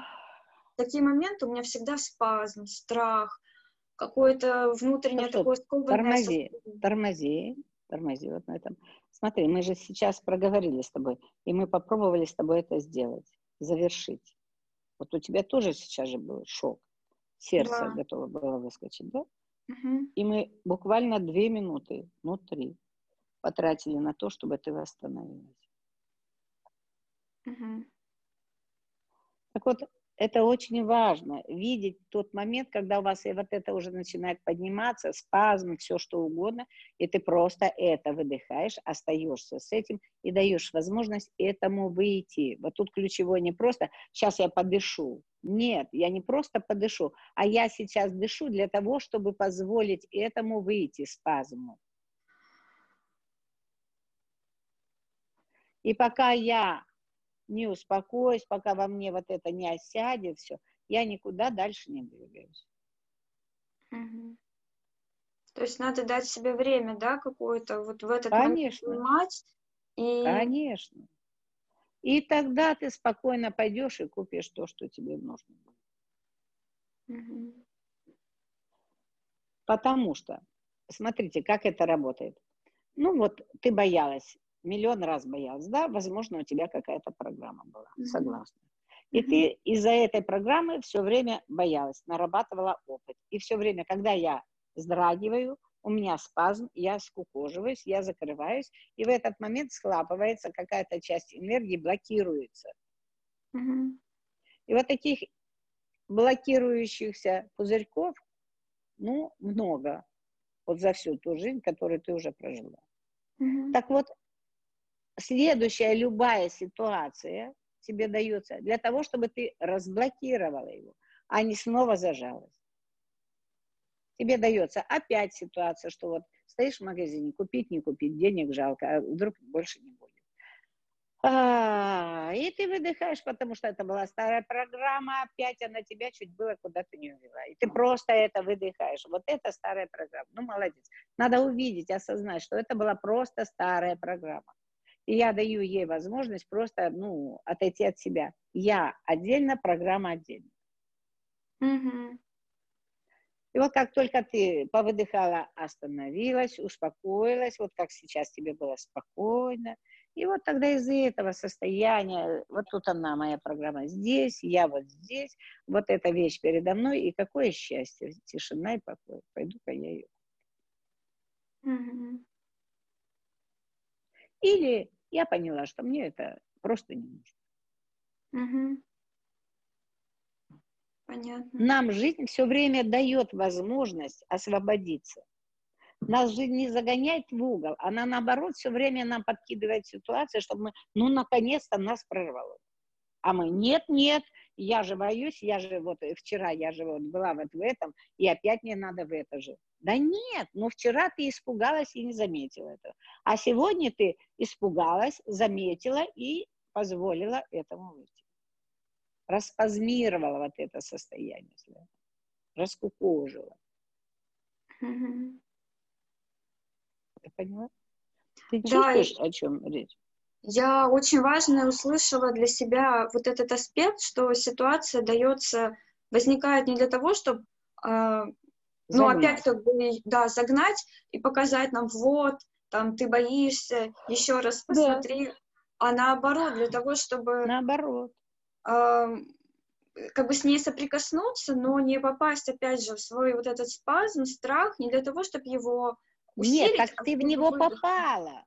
такие моменты у меня всегда спазм, страх, какое-то внутреннее Стоп, такое скованное тормози. Тормози, тормози вот на этом. Смотри, мы же сейчас проговорили с тобой, и мы попробовали с тобой это сделать, завершить. Вот у тебя тоже сейчас же был шок. Сердце Да. готово было выскочить, да? Мгм. И мы буквально две минуты, ну три, потратили на то, чтобы ты восстановилась. Мгм. Так вот, это очень важно, видеть тот момент, когда у вас и вот это уже начинает подниматься, спазм, все что угодно, и ты просто это выдыхаешь, остаешься с этим и даешь возможность этому выйти. Вот тут ключевое не просто «сейчас я подышу». Нет, я не просто подышу, а я сейчас дышу для того, чтобы позволить этому выйти, спазму. И пока я не успокоюсь, пока во мне вот это не осядет все, я никуда дальше не двигаюсь. Угу. То есть надо дать себе время, да, какое-то вот в этот Конечно. момент понимать. И... Конечно. И тогда ты спокойно пойдешь и купишь то, что тебе нужно. Угу. Потому что, смотрите, как это работает. Ну вот, ты боялась миллион раз боялась, да, возможно, у тебя какая-то программа была, согласна. И ты из-за этой программы все время боялась, нарабатывала опыт. И все время, когда я вздрагиваю, у меня спазм, я скукоживаюсь, я закрываюсь, и в этот момент схлапывается какая-то часть энергии, блокируется. Mm-hmm. И вот таких блокирующихся пузырьков, ну, много. Вот за всю ту жизнь, которую ты уже прожила. Mm-hmm. Так вот, следующая любая ситуация тебе дается для того, чтобы ты разблокировала его, а не снова зажалась. Тебе дается опять ситуация, что вот стоишь в магазине, купить, не купить, денег жалко, а вдруг больше не будет. А, и ты выдыхаешь, потому что это была старая программа, опять она тебя чуть было куда-то не увела. И ты просто это выдыхаешь. Вот это старая программа. Ну, молодец. Надо увидеть, осознать, что это была просто старая программа. И я даю ей возможность просто, ну, отойти от себя. Я отдельно, программа отдельно. Угу. И вот как только ты повыдыхала, остановилась, успокоилась, вот как сейчас тебе было спокойно, и вот тогда из-за этого состояния, вот тут она, моя программа здесь, я вот здесь, вот эта вещь передо мной, и какое счастье, тишина и покой. Пойду-ка я ее. Угу. Или я поняла, что мне это просто не нужно. Угу. Понятно. Нам жизнь все время дает возможность освободиться. Нас жизнь не загоняет в угол, она наоборот все время нам подкидывает ситуацию, чтобы мы, ну, наконец-то нас прорвало. А мы, нет, нет, я же боюсь, я же вот вчера, я же вот была вот в этом, и опять мне надо в это же. Да нет, ну вчера ты испугалась и не заметила этого. А сегодня ты испугалась, заметила и позволила этому выйти. Распазмировала вот это состояние, раскукожила. Угу. Ты поняла? Ты чувствуешь, да, о чем речь? Я очень важно услышала для себя вот этот аспект, что ситуация дается, возникает не для того, чтобы а, ну, опять как бы, да, загнать и показать нам, вот, там, ты боишься, еще раз посмотри, да. а наоборот, для того, чтобы... Наоборот. Э, как бы с ней соприкоснуться, но не попасть, опять же, в свой вот этот спазм, страх, не для того, чтобы его усилить. Нет, так а ты в него попала.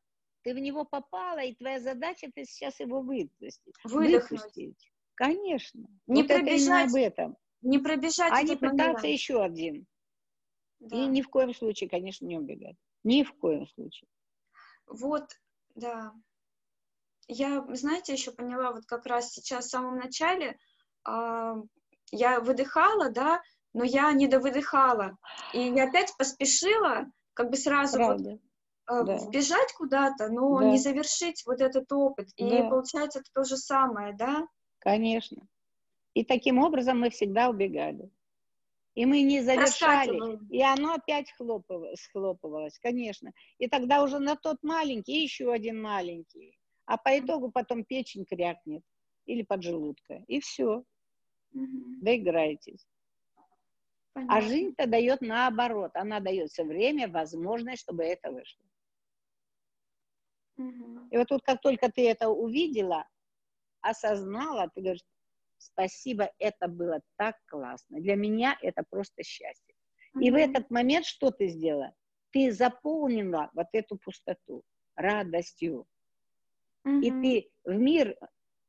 Ты в него попала, и твоя задача, ты сейчас его выпустить. Выдохнуть. Выпустить. Конечно. Не вот пробежать, это об этом. Не пробежать А не пытаться момент. еще один. Да. И ни в коем случае, конечно, не убегать. Ни в коем случае. Вот, да. Я, знаете, еще поняла, вот как раз сейчас в самом начале э, я выдыхала, да, но я не довыдыхала. И я опять поспешила, как бы сразу вот, да. вбежать куда-то, но да. не завершить вот этот опыт. И да. получается это то же самое, да? Конечно. И таким образом мы всегда убегали. И мы не завершали, и оно опять хлопывалось, схлопывалось, конечно. И тогда уже на тот маленький, еще один маленький. А по итогу потом печень крякнет или поджелудка. И все. Угу. Доиграетесь. Понятно. А жизнь-то дает наоборот. Она дает все время возможность, чтобы это вышло. Угу. И вот тут, как только ты это увидела, осознала, ты говоришь, Спасибо, это было так классно. Для меня это просто счастье. Mm-hmm. И в этот момент что ты сделала? Ты заполнила вот эту пустоту радостью. Mm-hmm. И ты в мир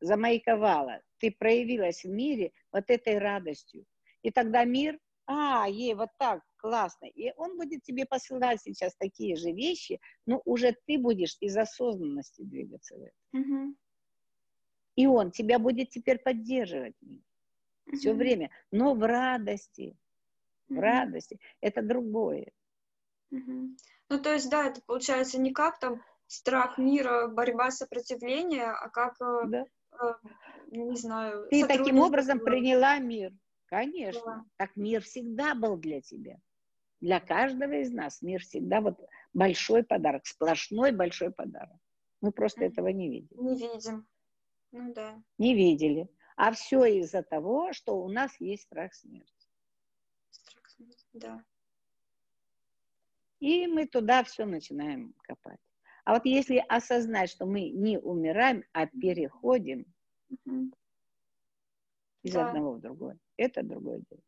замаяковала, ты проявилась в мире вот этой радостью. И тогда мир, а, ей вот так, классно. И он будет тебе посылать сейчас такие же вещи, но уже ты будешь из осознанности двигаться в этом. Мгм. И он тебя будет теперь поддерживать все Мгм. время, но в радости, в Мгм. радости. Это другое. Мгм. Ну, то есть, да, это получается не как там страх мира, борьба, сопротивление, а как, э, Да? э, не знаю, Ты таким образом приняла мир. Конечно. Да. Так мир всегда был для тебя. Для каждого из нас мир всегда вот большой подарок, сплошной большой подарок. Мы просто Мгм. этого не видели. Не видим. Ну да. Не видели. А все из-за того, что у нас есть страх смерти. Страх смерти, Да. И мы туда все начинаем копать. А вот если осознать, что мы не умираем, а переходим Мгм. из Да. одного в другое, это другое дело.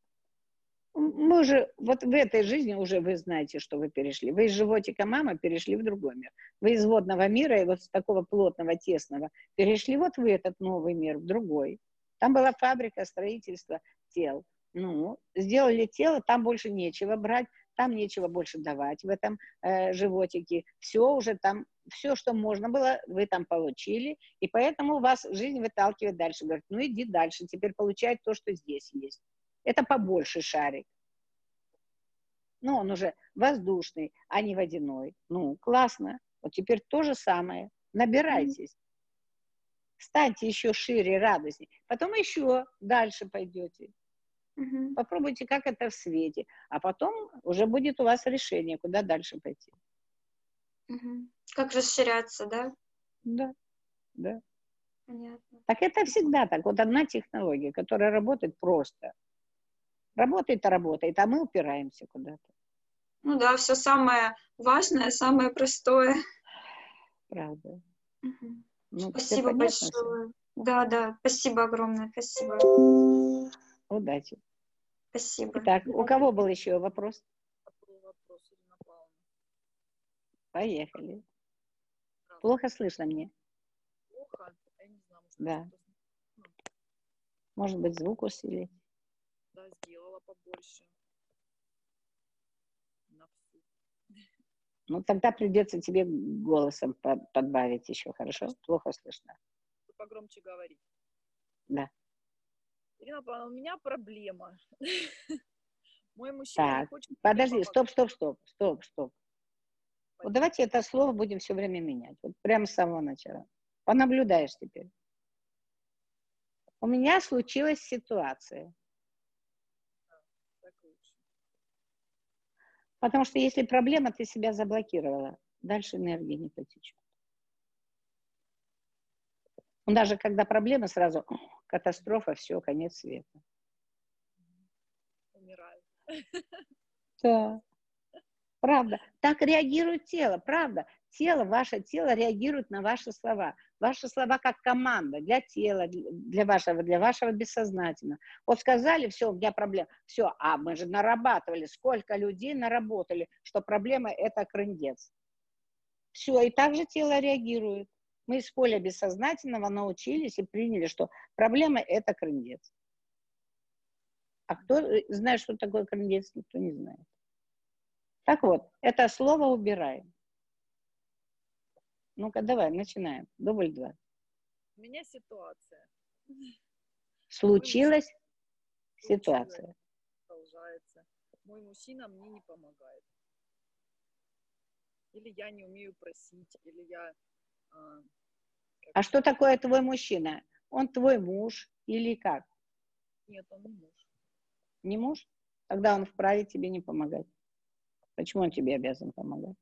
Мы уже, вот в этой жизни уже вы знаете, что вы перешли. Вы из животика мамы перешли в другой мир. Вы из водного мира и вот с такого плотного, тесного перешли вот в этот новый мир, в другой. Там была фабрика строительства тел. Ну, сделали тело, там больше нечего брать, там нечего больше давать в этом э, животике. Все уже там, все, что можно было, вы там получили, и поэтому вас жизнь выталкивает дальше. Говорит, ну иди дальше, теперь получай то, что здесь есть. Это побольше шарик. Ну, он уже воздушный, а не водяной. Ну, классно. Вот теперь то же самое. Набирайтесь. Станьте еще шире, радостнее. Потом еще дальше пойдете. Мгм. Попробуйте, как это в свете. А потом уже будет у вас решение, куда дальше пойти. Мгм. Как расширяться, да? Да, да. Понятно. Так это всегда так. Вот одна технология, которая работает просто. Работает, а работает, а мы упираемся куда-то. Ну да, все самое важное, самое простое. Правда. Мгм. Ну, Спасибо большое. Да, да, спасибо огромное, спасибо. Удачи. Спасибо. Так, у кого был еще вопрос? Поехали. Плохо слышно мне. Плохо? Я не знаю, может, Да. Может быть, звук усилить. Да, сделала побольше. На всю. Ну, тогда придется тебе голосом по- подбавить еще, хорошо? Плохо слышно. Погромче говорить. Да. Ирина Павловна, у меня проблема. Мой мужчина Так, хочет Подожди, стоп, стоп, стоп, стоп, стоп. Вот давайте это слово будем все время менять. Вот прямо с самого начала. Понаблюдаешь теперь. У меня случилась ситуация. Так лучше. Потому что если проблема, ты себя заблокировала, дальше энергии не потечет. Даже когда проблема, сразу катастрофа, все, конец света. Умираю. Да. Правда. Так реагирует тело, правда. Тело, ваше тело реагирует на ваши слова. Ваши слова как команда для тела, для вашего, для вашего бессознательного. Вот сказали, все, у меня проблема. Все, а мы же нарабатывали, сколько людей наработали, что проблема это крындец. Все, и так же тело реагирует. Мы из поля бессознательного научились и приняли, что проблема это крындец. А кто э, знает, что такое крындец, никто не знает. Так вот, это слово убираем. Ну-ка, давай, начинаем. Дубль два. У меня ситуация. Случилась ситуация. Продолжается. Мой мужчина мне не помогает. Или я не умею просить, или я... а, А что такое твой мужчина? Он твой муж или как? Нет, он не муж. Не муж? Тогда он вправе тебе не помогать. Почему он тебе обязан помогать?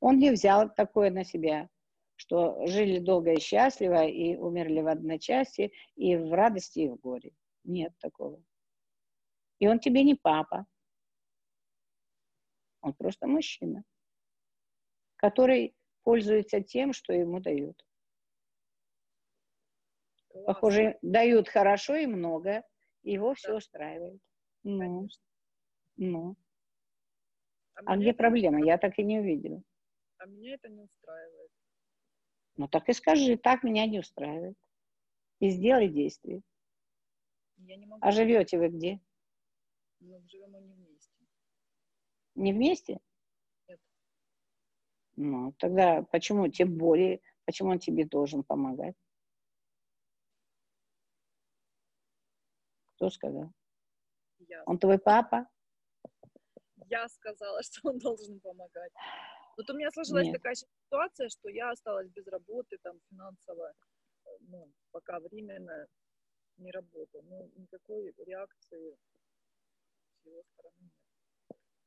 Он не взял такое на себя, что жили долго и счастливо, и умерли в одночасье, и в радости, и в горе. Нет такого. И он тебе не папа. Он просто мужчина, который пользуется тем, что ему дают. Классно, Похоже, дают хорошо и много, и его все Да. устраивает. Ну, конечно. ну. А меня где проблема? Я так и не увидела. А меня это не устраивает. Ну так и скажи, так меня не устраивает. И сделай действие. Я не могу. А живете вы где? Ну, живем мы не вместе. Не вместе? Нет. Ну, тогда почему тем более, почему он тебе должен помогать? Кто сказал? Я, Он твой папа? я сказала, что он должен помогать. Вот у меня сложилась Нет. такая ситуация, что я осталась без работы, там, финансово, э, ну, пока временно не работаю. Ну, никакой реакции с его стороны нет.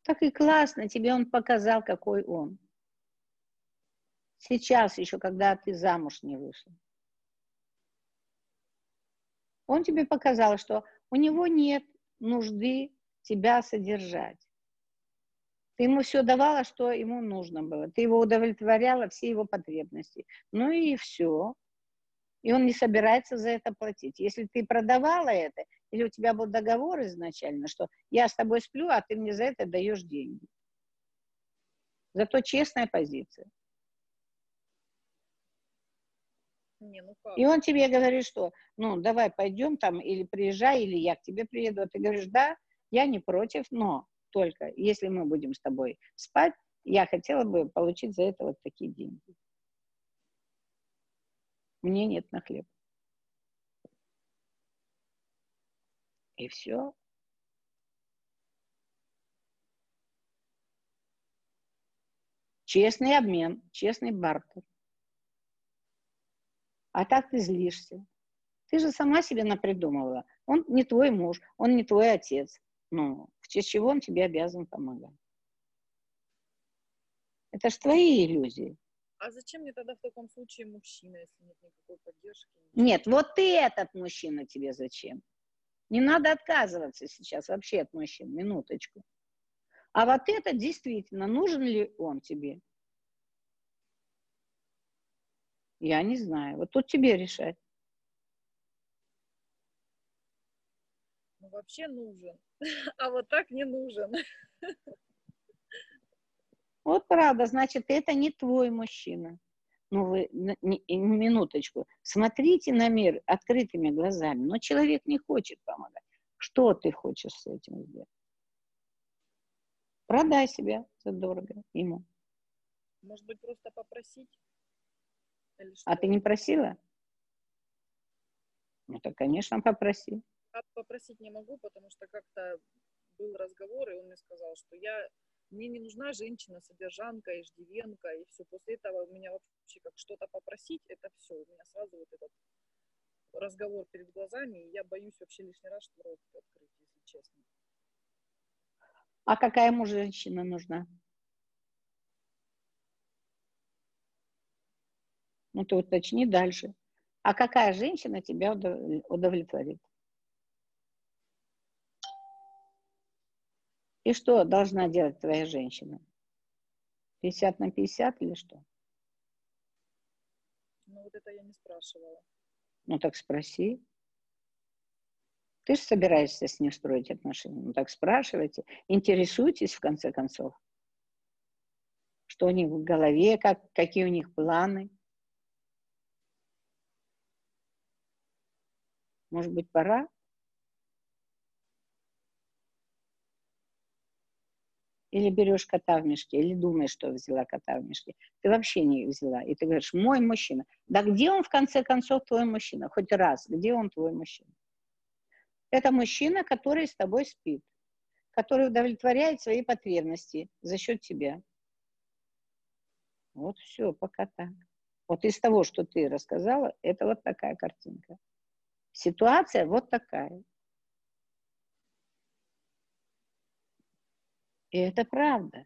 Так и классно, тебе он показал, какой он. Сейчас еще, когда ты замуж не вышла. Он тебе показал, что у него нет нужды тебя содержать. Ты ему все давала, что ему нужно было. Ты его удовлетворяла, все его потребности. Ну и все. И он не собирается за это платить. Если ты продавала это, или у тебя был договор изначально, что я с тобой сплю, а ты мне за это даешь деньги. Зато честная позиция. Не, ну как? И он тебе говорит, что, ну, давай пойдем там, или приезжай, или я к тебе приеду. А ты говоришь, да, я не против, но только если мы будем с тобой спать, я хотела бы получить за это вот такие деньги. Мне нет на хлеб. И все. Честный обмен, честный бартер. А так ты злишься. Ты же сама себе напридумывала. Он не твой муж, он не твой отец. Ну, в честь чего он тебе обязан помогать? Это ж твои иллюзии. А зачем мне тогда в таком случае мужчина, если нет никакой поддержки? Нет, вот ты этот мужчина тебе зачем? Не надо отказываться сейчас вообще от мужчин, минуточку. А вот это действительно, нужен ли он тебе? Я не знаю. Вот тут тебе решать. Вообще нужен. А вот так не нужен. Вот правда, значит, это не твой мужчина. Ну, вы, не- минуточку, смотрите на мир открытыми глазами. Но человек не хочет помогать. Что ты хочешь с этим сделать? Продай себя задорого ему. Может быть, просто попросить? А ты не просила? Ну, так, конечно, попроси. Попросить не могу, потому что как-то был разговор, и он мне сказал, что я мне не нужна женщина, содержанка, иждивенка, и все. После этого у меня вообще как что-то попросить, это все. У меня сразу вот этот разговор перед глазами, и я боюсь вообще лишний раз, что рот открыть, если честно. А какая ему женщина нужна? Ну, ты уточни дальше. А какая женщина тебя удов- удовлетворит? И что должна делать твоя женщина? 50 на 50 или что? Ну вот это я не спрашивала. Ну, так спроси. Ты же собираешься с ним строить отношения. Ну, так спрашивайте. Интересуйтесь, в конце концов. Что у них в голове, как, какие у них планы. Может быть, пора? Или берешь кота в мешке, или думаешь, что взяла кота в мешке. Ты вообще не взяла. И ты говоришь, мой мужчина. Да где он, в конце концов, твой мужчина? Хоть раз, где он твой мужчина? Это мужчина, который с тобой спит, который удовлетворяет свои потребности за счет тебя. Вот все, пока так. Вот из того, что ты рассказала, это вот такая картинка. Ситуация вот такая. И это правда.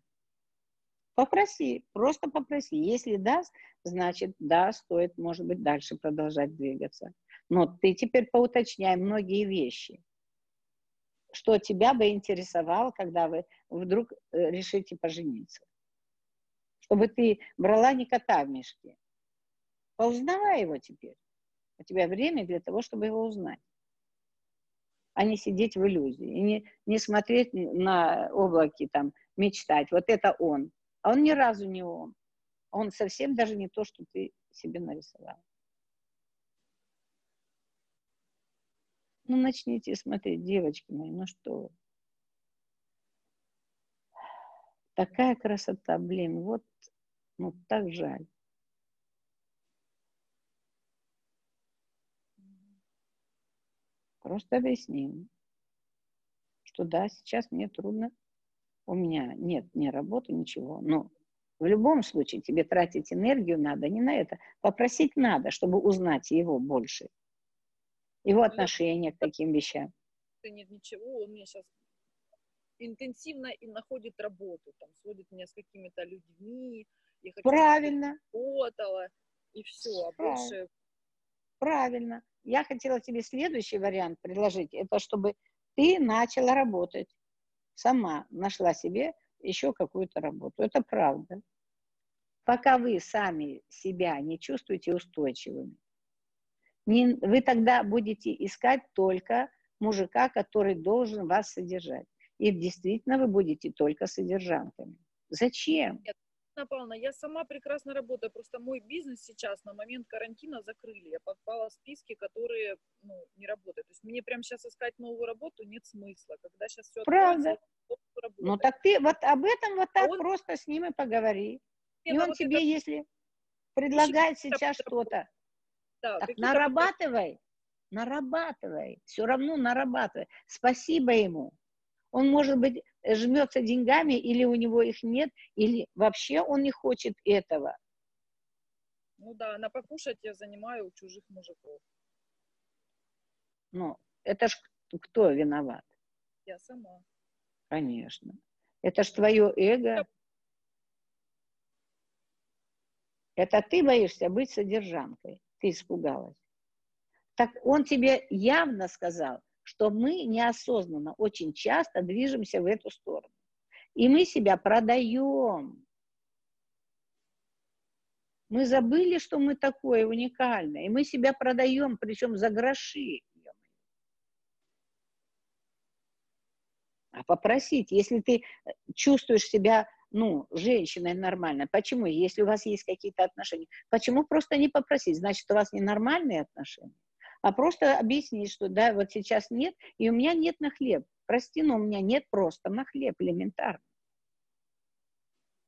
Попроси, просто попроси. Если даст, значит, да, стоит, может быть, дальше продолжать двигаться. Но ты теперь поуточняй многие вещи. Что тебя бы интересовало, когда вы вдруг э, решите пожениться. Чтобы ты брала не кота в мешке. Поузнавай его теперь. У тебя время для того, чтобы его узнать. А не сидеть в иллюзии. И не, не смотреть на облаки, там, мечтать. Вот это он. А он ни разу не он. Он совсем даже не то, что ты себе нарисовала. Ну, начните смотреть, девочки мои, ну что. Такая красота, блин, вот, ну, так жаль. Просто объясним, что да, сейчас мне трудно, у меня нет ни работы, ничего, но в любом случае тебе тратить энергию надо не на это, попросить надо, чтобы узнать его больше, его отношение к таким вещам. Нет ничего, он мне сейчас интенсивно и находит работу, там, сводит меня с какими-то людьми, я хочу, Правильно. работала, и все, а больше... Правильно. Я хотела тебе следующий вариант предложить, это чтобы ты начала работать, сама нашла себе еще какую-то работу. Это правда. Пока вы сами себя не чувствуете устойчивыми, не, вы тогда будете искать только мужика, который должен вас содержать. И действительно вы будете только содержанками. Зачем? Нет, Павловна, я сама прекрасно работаю, просто мой бизнес сейчас на момент карантина закрыли. Я попала в списки, которые ну, не работают. То есть мне прямо сейчас искать новую работу нет смысла. Когда сейчас все Правда. Ну так ты вот об этом вот так он... просто с ним и поговори. Нет, и он вот тебе, это... если предлагает сейчас что-то, да, так нарабатывай, нарабатывай, все равно нарабатывай. Спасибо ему. Он, может быть, жмется деньгами, или у него их нет, или вообще он не хочет этого. Ну да, на покушать я занимаю у чужих мужиков. Ну, это ж кто виноват? Я сама. Конечно. Это ж твое эго. Это ты боишься быть содержанкой. Ты испугалась. Так он тебе явно сказал, что мы неосознанно очень часто движемся в эту сторону. И мы себя продаем. Мы забыли, что мы такое уникальное, и мы себя продаем, причем за гроши. А попросить, если ты чувствуешь себя ну, женщиной нормально. Почему? Если у вас есть какие-то отношения. Почему просто не попросить? Значит, у вас ненормальные отношения. А просто объяснить, что да, вот сейчас нет, и у меня нет на хлеб. Прости, но у меня нет просто на хлеб элементарно.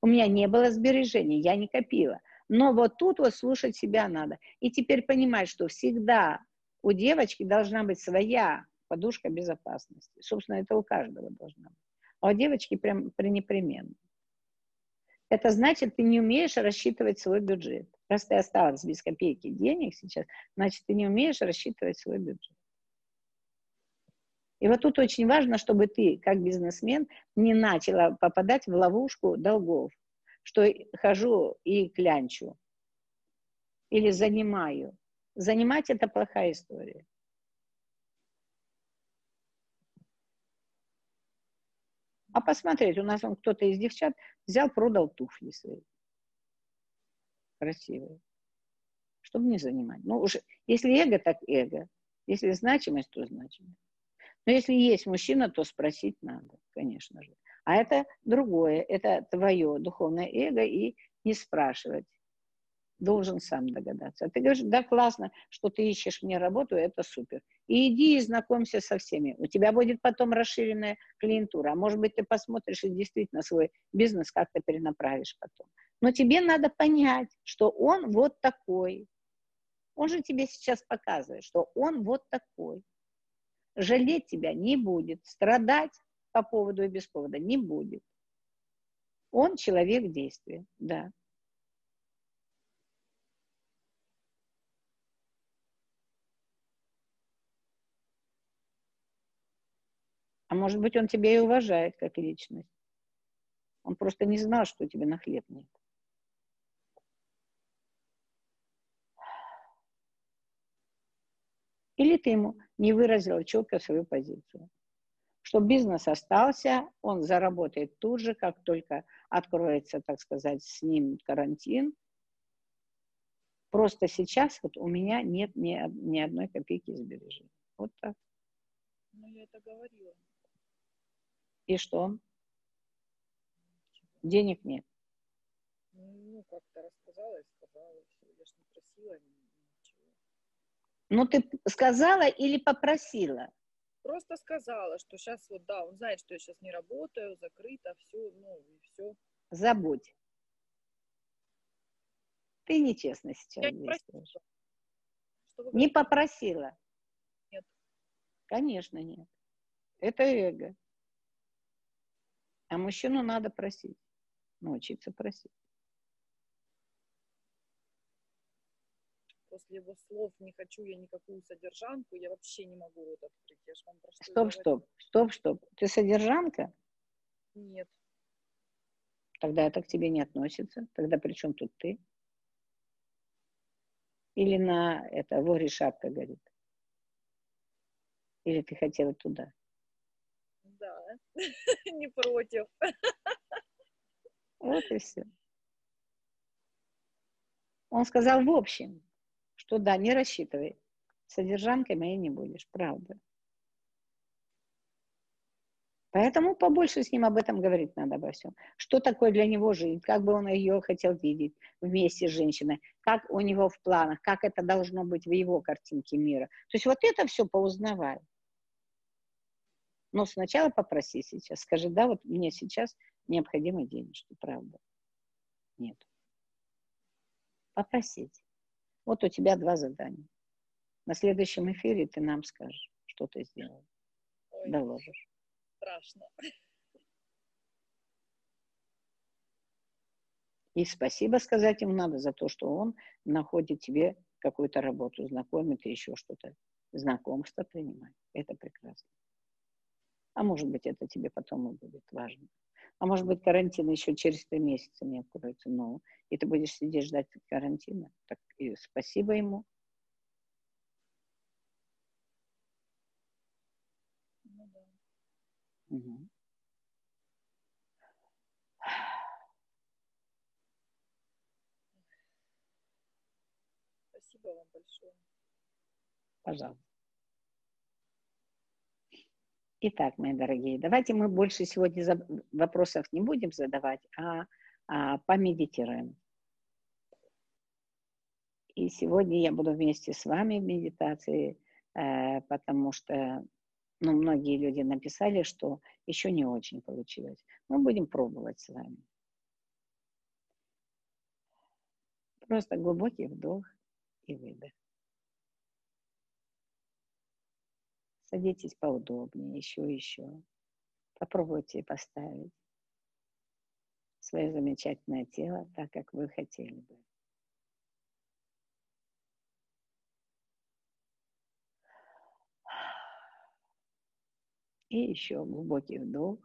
У меня не было сбережений, я не копила. Но вот тут вот слушать себя надо. И теперь понимать, что всегда у девочки должна быть своя подушка безопасности. Собственно, это у каждого должна быть. А у девочки прям пренепременно. Это значит, ты не умеешь рассчитывать свой бюджет. Раз ты осталась без копейки денег сейчас, значит, ты не умеешь рассчитывать свой бюджет. И вот тут очень важно, чтобы ты, как бизнесмен, не начала попадать в ловушку долгов, что хожу и клянчу или занимаю. Занимать – это плохая история. А посмотреть, у нас он кто-то из девчат взял, продал туфли свои. Красивые. Чтобы не занимать. Ну, уже, если эго, так эго. Если значимость, то значимость. Но если есть мужчина, то спросить надо, конечно же. А это другое, это твое духовное эго, и не спрашивать. Должен сам догадаться. А ты говоришь, да, классно, что ты ищешь мне работу, это супер. И иди и знакомься со всеми. У тебя будет потом расширенная клиентура. А может быть, ты посмотришь и действительно свой бизнес как-то перенаправишь потом. Но тебе надо понять, что он вот такой. Он же тебе сейчас показывает, что он вот такой. Жалеть тебя не будет, страдать по поводу и без повода не будет. Он человек действия, да. А может быть, он тебя и уважает как личность. Он просто не знал, что у тебя на хлеб нет. Или ты ему не выразила четко свою позицию. Что бизнес остался, он заработает тут же, как только откроется, так сказать, с ним карантин. Просто сейчас вот у меня нет ни, ни одной копейки сбережений. Вот так. Ну, я это говорила. И что? Денег нет. Ну, как-то рассказала и сказала. Все. Я же не просила ничего. Ну, ты сказала или попросила? Просто сказала, что сейчас вот, да, он знает, что я сейчас не работаю, закрыто, все, ну, и все. Забудь. Ты нечестно сейчас Я не действуешь. просила. Что Не попросила? Нет. Конечно, нет. Это эго. А мужчину надо просить. Научиться просить. После его слов не хочу я никакую содержанку, я вообще не могу рот открыть. Я ж вам про что Стоп, стоп, стоп, стоп. Ты содержанка? Нет. Тогда это к тебе не относится. Тогда при чем тут ты? Или на это воре шапка горит? Или ты хотела туда? Не против. Вот и все. Он сказал в общем, что да, не рассчитывай. Содержанкой моей не будешь, правда. Поэтому побольше с ним об этом говорить надо обо всем. Что такое для него жизнь, как бы он ее хотел видеть вместе с женщиной, как у него в планах, как это должно быть в его картинке мира. То есть вот это все поузнавай. Но сначала попроси сейчас, скажи, да, вот мне сейчас необходимы денежки, правда. Нет. Попросить. Вот у тебя два задания. На следующем эфире ты нам скажешь, что ты сделал. Ой, Доложишь. страшно. И спасибо сказать ему надо за то, что он находит тебе какую-то работу, знакомит и еще что-то. Знакомство принимать. Это прекрасно. А может быть, это тебе потом и будет важно. А может быть, карантин еще через три месяца не откроется. Но и ты будешь сидеть ждать карантина. Так и спасибо ему. Ну да. Мгм. Спасибо вам большое. Пожалуйста. Итак, мои дорогие, давайте мы больше сегодня вопросов не будем задавать, а, а помедитируем. И сегодня я буду вместе с вами в медитации, э, потому что ну, многие люди написали, что еще не очень получилось. Мы будем пробовать с вами. Просто глубокий вдох и выдох. Садитесь поудобнее, еще, еще. Попробуйте поставить свое замечательное тело так, как вы хотели бы. И еще глубокий вдох.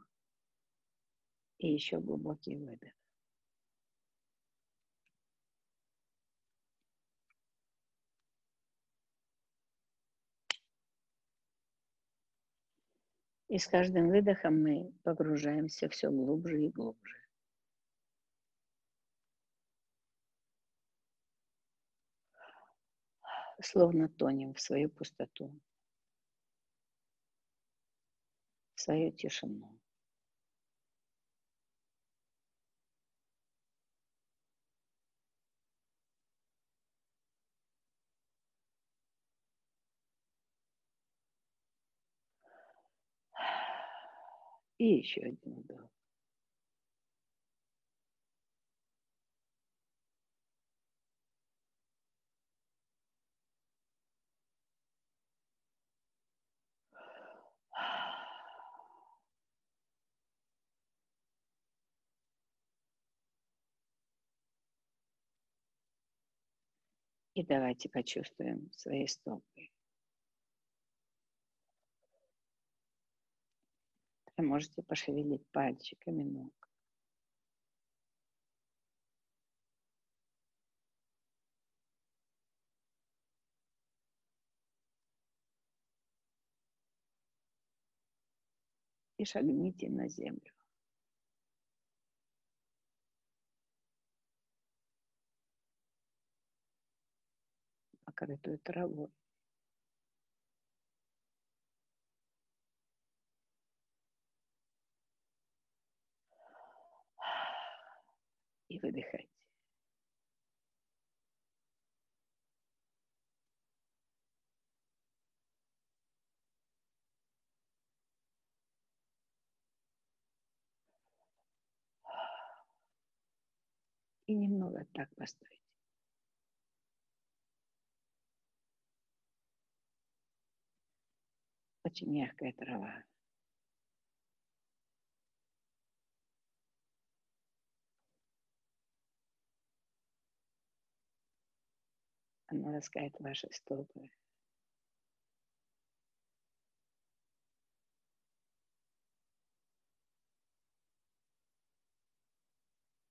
И еще глубокий выдох. И с каждым выдохом мы погружаемся все глубже и глубже. Словно тонем в свою пустоту, в свою тишину. И еще один вдох. И давайте почувствуем свои стопы. Вы можете пошевелить пальчиками ног. И шагните на землю. покрытую травой. и выдыхать. И немного так постойте. Очень мягкая трава. Она ласкает ваши стопы.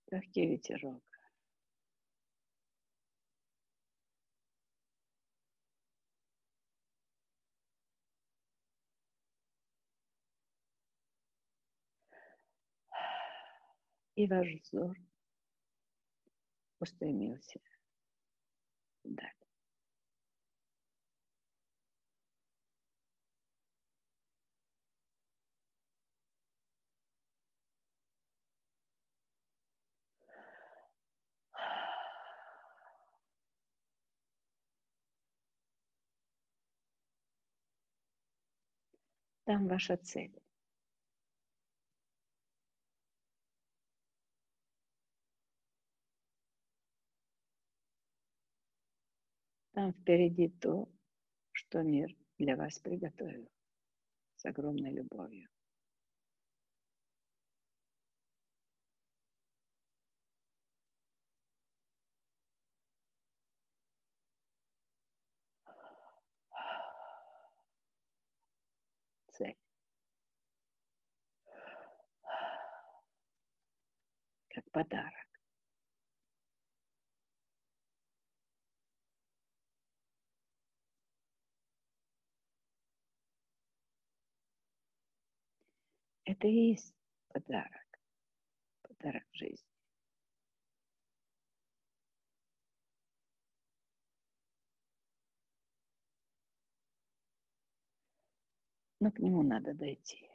Легкий ветерок. И ваш взор устремился вдаль. Там ваша цель. Там впереди то, что мир для вас приготовил с огромной любовью. Цель. Как подарок. Это и есть подарок. Подарок жизни. Но к нему надо дойти.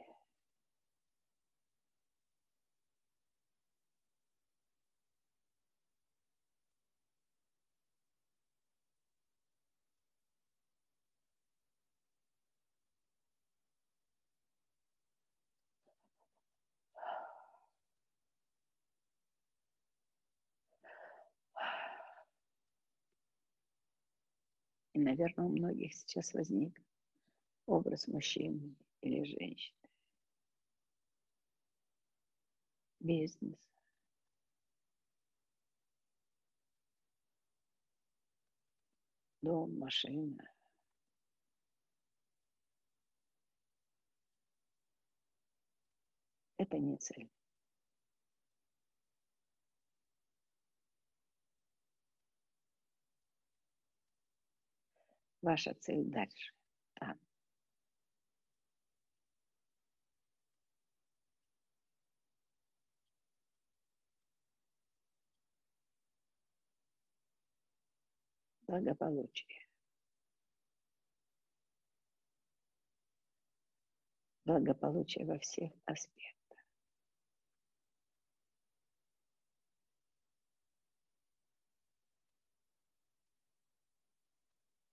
И, наверное, у многих сейчас возник образ мужчины или женщины. Бизнес. Дом, машина. Это не цель. Ваша цель дальше. Там. Благополучие. Благополучие во всех аспектах.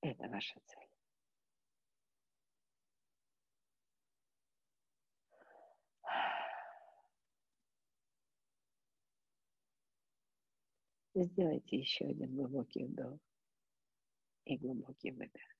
Это ваша цель. Сделайте еще один глубокий вдох и глубокий выдох.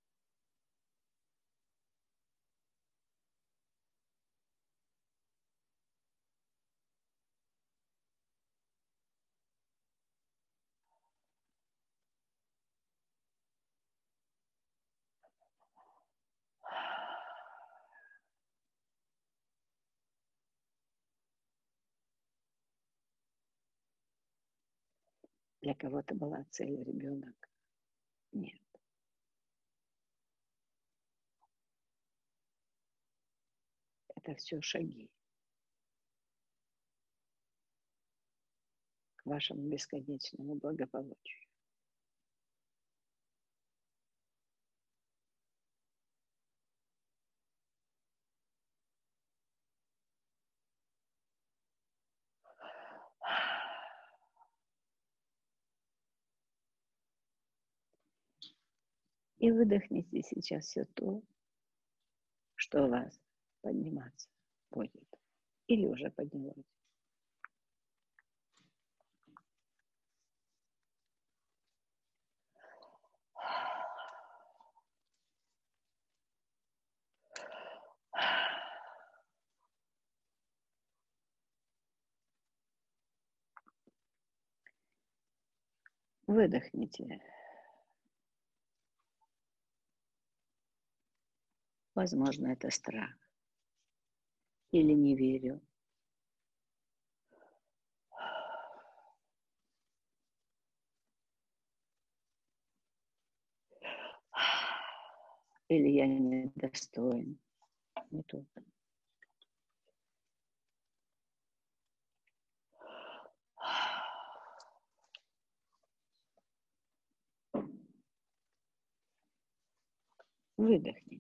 Для кого-то была цель ребенок. Нет. Это все шаги к вашему бесконечному благополучию. И выдохните сейчас все то, что у вас подниматься будет. Или уже поднялось. Выдохните. Возможно, это страх. Или не верю. Или я недостоин. Не то. Выдохните.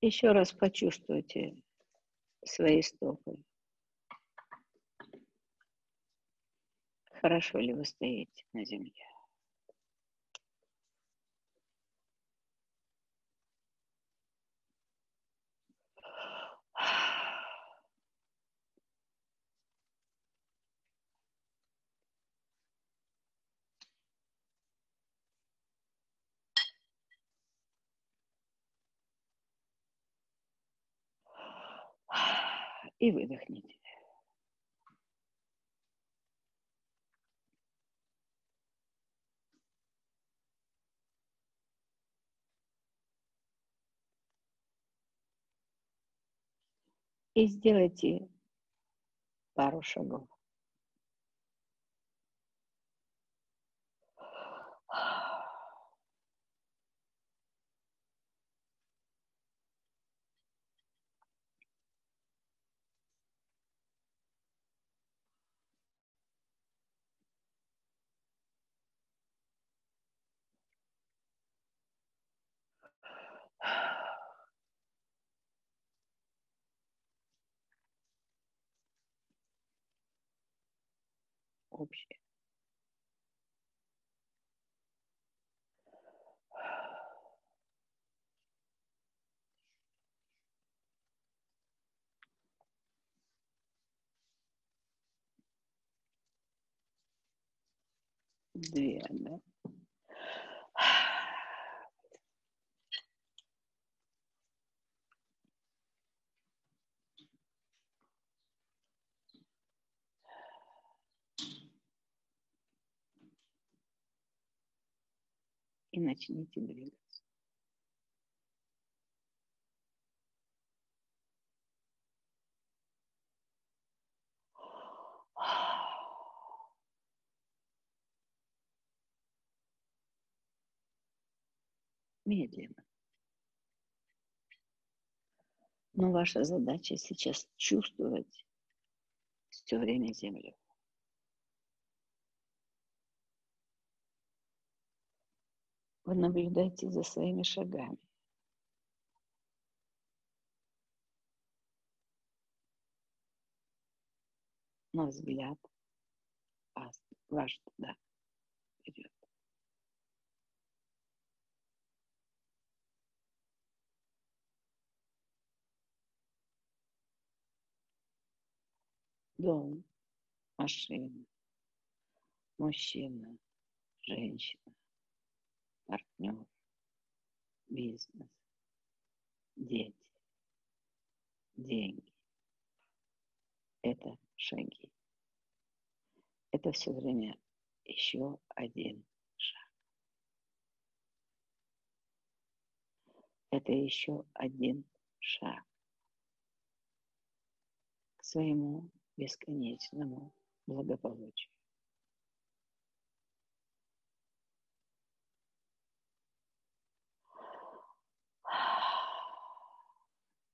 Еще раз почувствуйте свои стопы. Хорошо ли вы стоите на земле? И выдохните. И сделайте пару шагов. Общее. Две, И начните двигаться. Медленно. Но ваша задача сейчас чувствовать все время землю. Вы наблюдаете за своими шагами. Но взгляд ваш, туда вперед. Дом, машина, мужчина, женщина, партнер, бизнес, дети, деньги. Это шаги. Это все время еще один шаг. Это еще один шаг к своему бесконечному благополучию.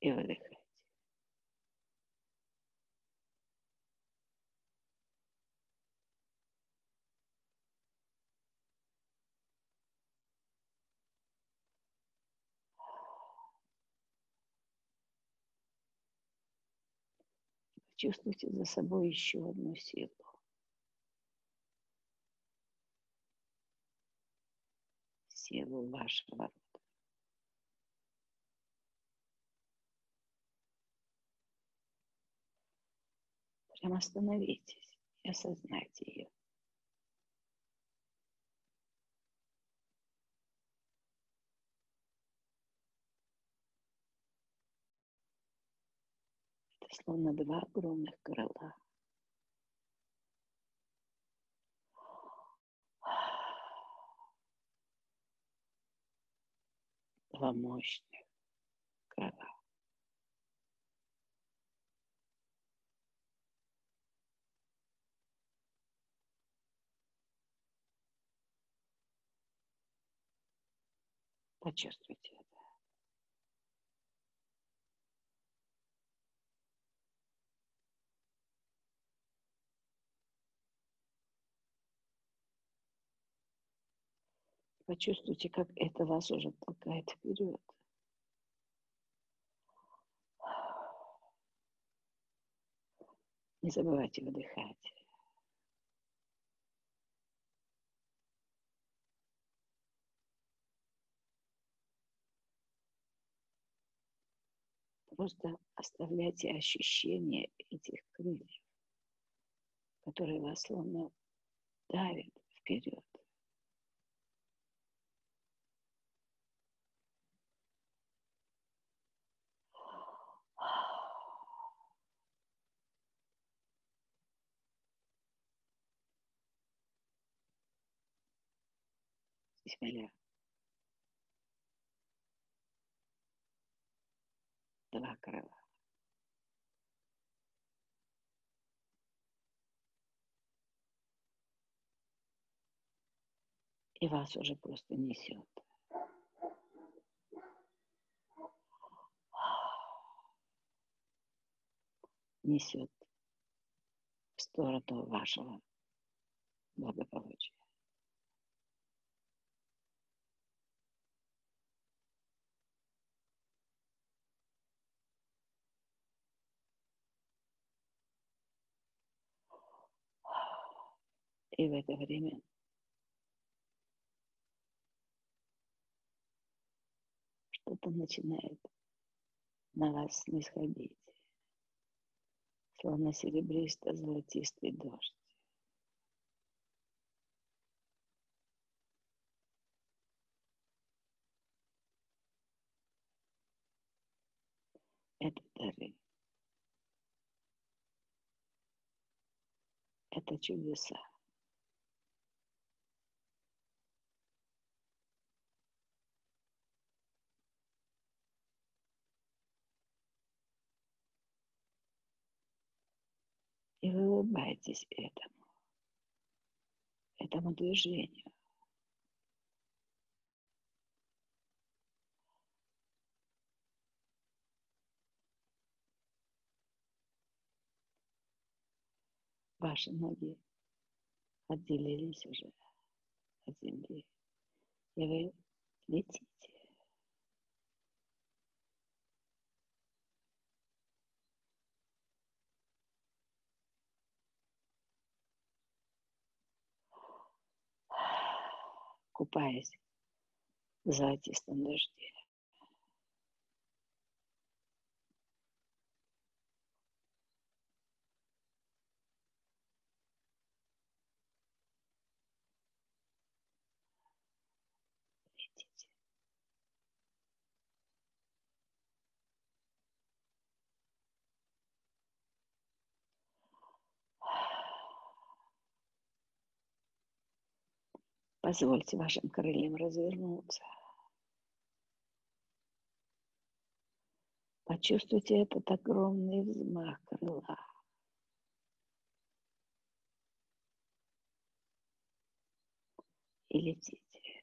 И выдыхайте. Чувствуйте за собой еще одну силу. Силу вашего прям остановитесь и осознайте ее. Это словно два огромных крыла. Два мощных крыла. Почувствуйте это. Почувствуйте, как это вас уже толкает вперед. Не забывайте выдыхать. Просто оставляйте ощущение этих крыльев, которые вас словно давят вперед. Земля. Два крыла. И вас уже просто несет. Несет в сторону вашего благополучия. И в это время что-то начинает на вас снисходить, словно серебристо-золотистый дождь. Это дары. Это чудеса. И вы улыбаетесь этому, этому движению. Ваши ноги отделились уже от земли, и вы летите. Купаясь в золотистом дожде. Позвольте вашим крыльям развернуться. Почувствуйте этот огромный взмах крыла. И летите.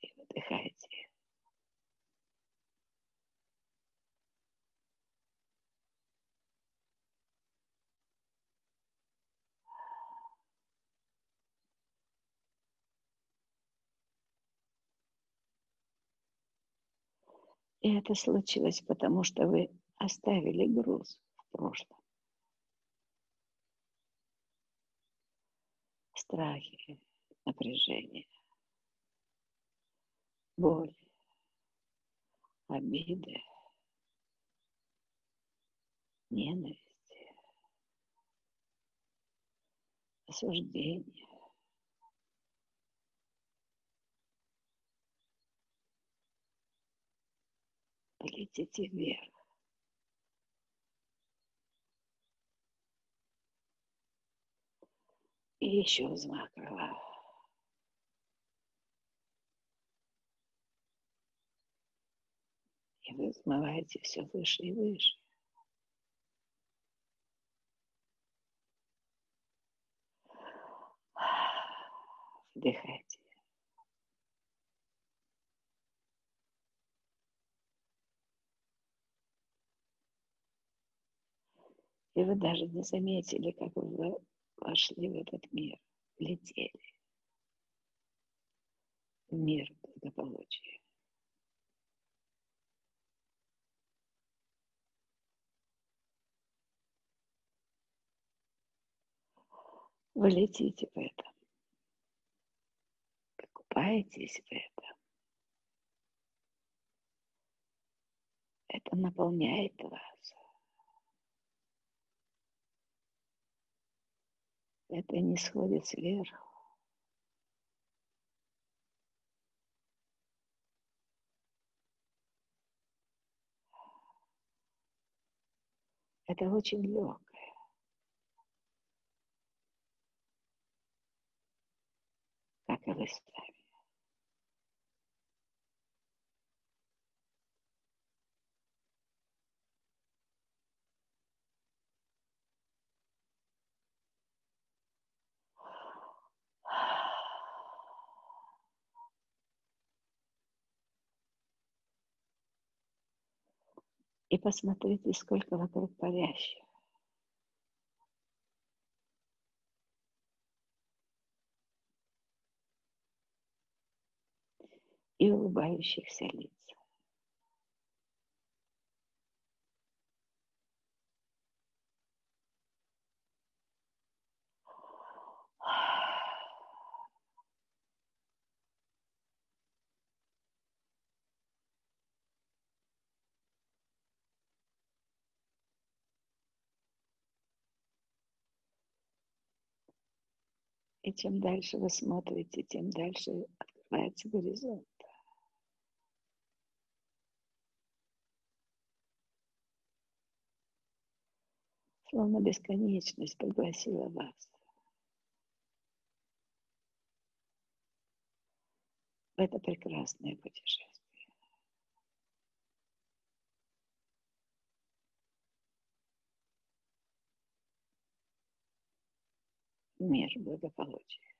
И выдыхайте. И это случилось, потому что вы оставили груз в прошлом. Страхи, напряжение, боль, обиды, ненависть, осуждения. Полетите вверх. И еще взмах крыла. И вы взмываете все выше и выше. Вдыхайте. И вы даже не заметили, как вы вошли в этот мир, летели мир благополучия. Вы летите в этом, вы купаетесь в этом. Это наполняет вас. Это не сходит сверху. Это очень легкое. Как и вы сами. И посмотрите, сколько вокруг парящих. И улыбающихся лиц. И чем дальше вы смотрите, тем дальше открывается горизонт. Словно бесконечность пригласила вас. В это прекрасное путешествие. Мир благополучия.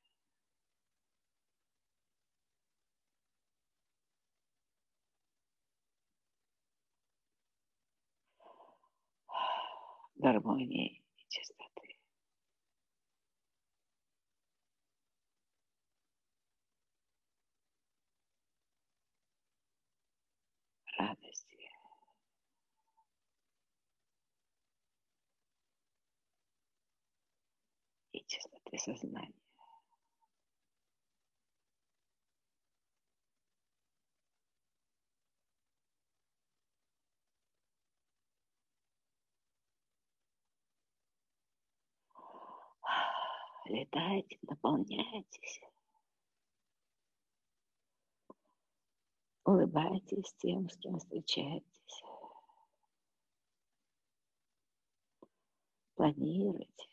гармонии и чистоты. Радости. И чистоты сознания. Летайте, наполняйтесь. Улыбайтесь тем, с кем встречаетесь. Планируйте.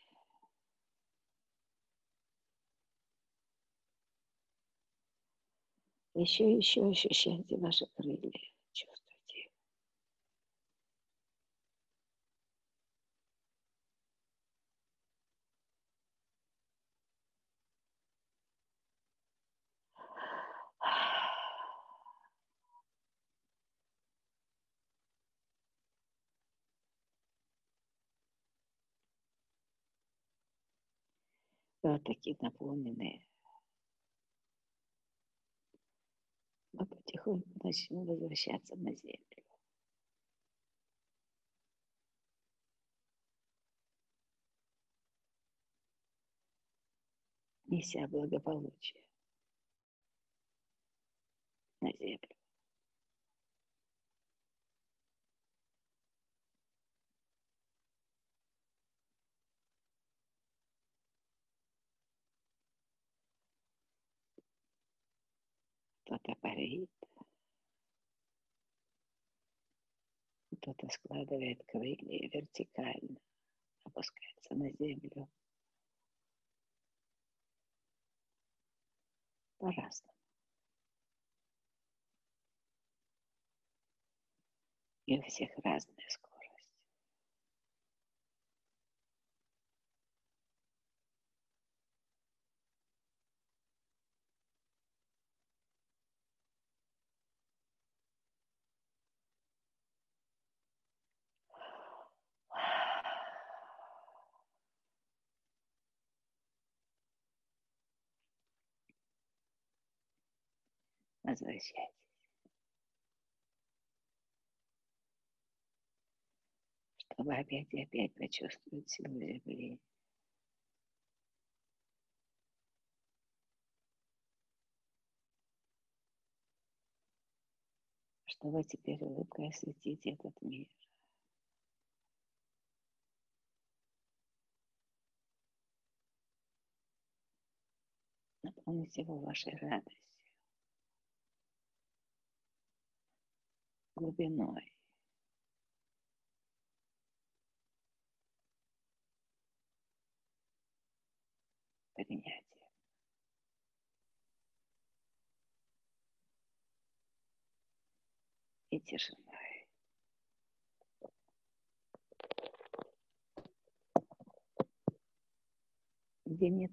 Еще еще ощущайте ваши крылья. Чувствуйте. вот такие наполненные. Мы потихоньку начнем возвращаться на землю. Неся благополучие на землю. Что-то парит. Кто-то складывает крылья вертикально, опускается на землю. По-разному. И у всех разная Возвращайтесь. Чтобы опять и опять почувствовать силу Земли. Чтобы теперь улыбкой осветить этот мир. Наполнить его вашей радостью. Глубиной. Принятие. И тишиной. Где нет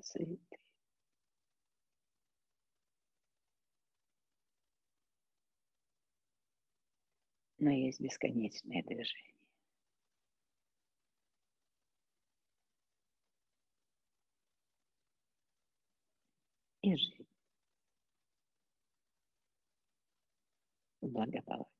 суеты. Но есть бесконечное движение. И жить в благополучии.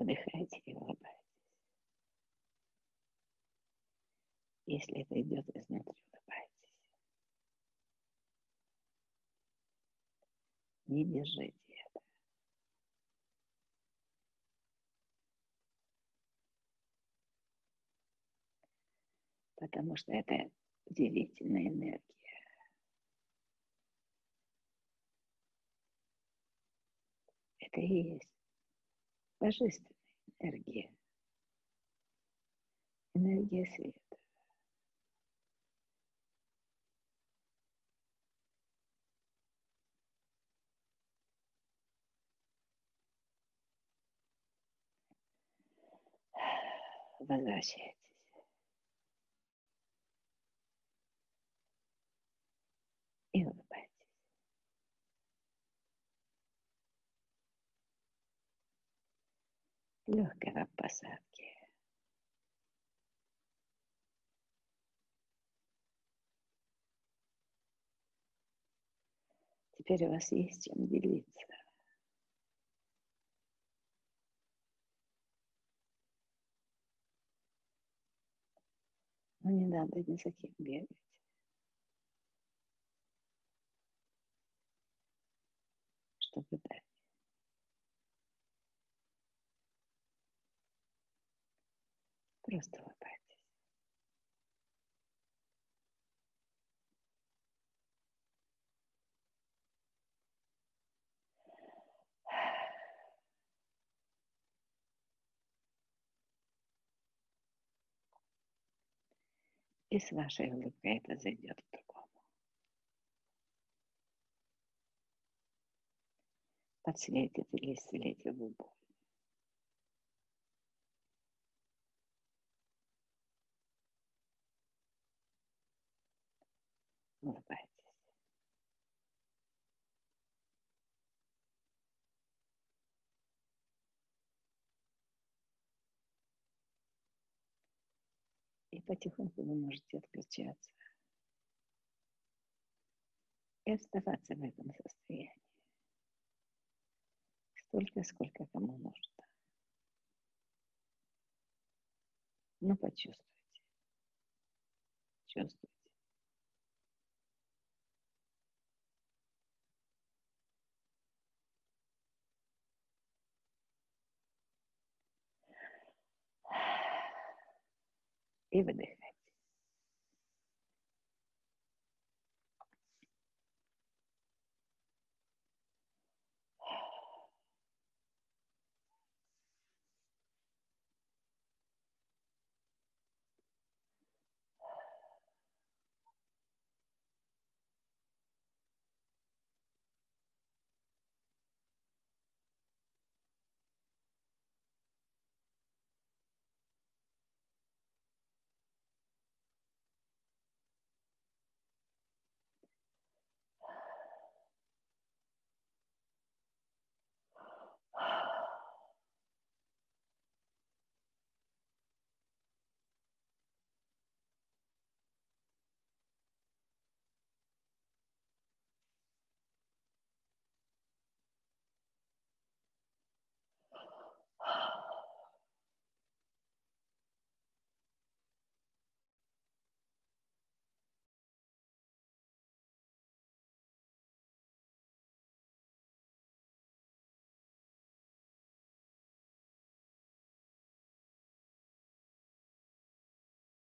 Вдыхайте и улыбайтесь. Если это идет изнутри, улыбайтесь. Не держите это. Потому что это удивительная энергия. Это и есть божественная энергия, энергия света. Возвращайтесь. И улыбайтесь. Легкого посадки. Теперь у вас есть чем делиться. Но не надо ни за кем бегать. Чтобы дать. Просто улыбайтесь. И с вашей улыбкой это зайдет к другому. Подсветит или исцелите губу. Улыбайтесь. И потихоньку вы можете отключаться и оставаться в этом состоянии. Столько, сколько кому нужно. Но почувствуйте. Чувствуйте. even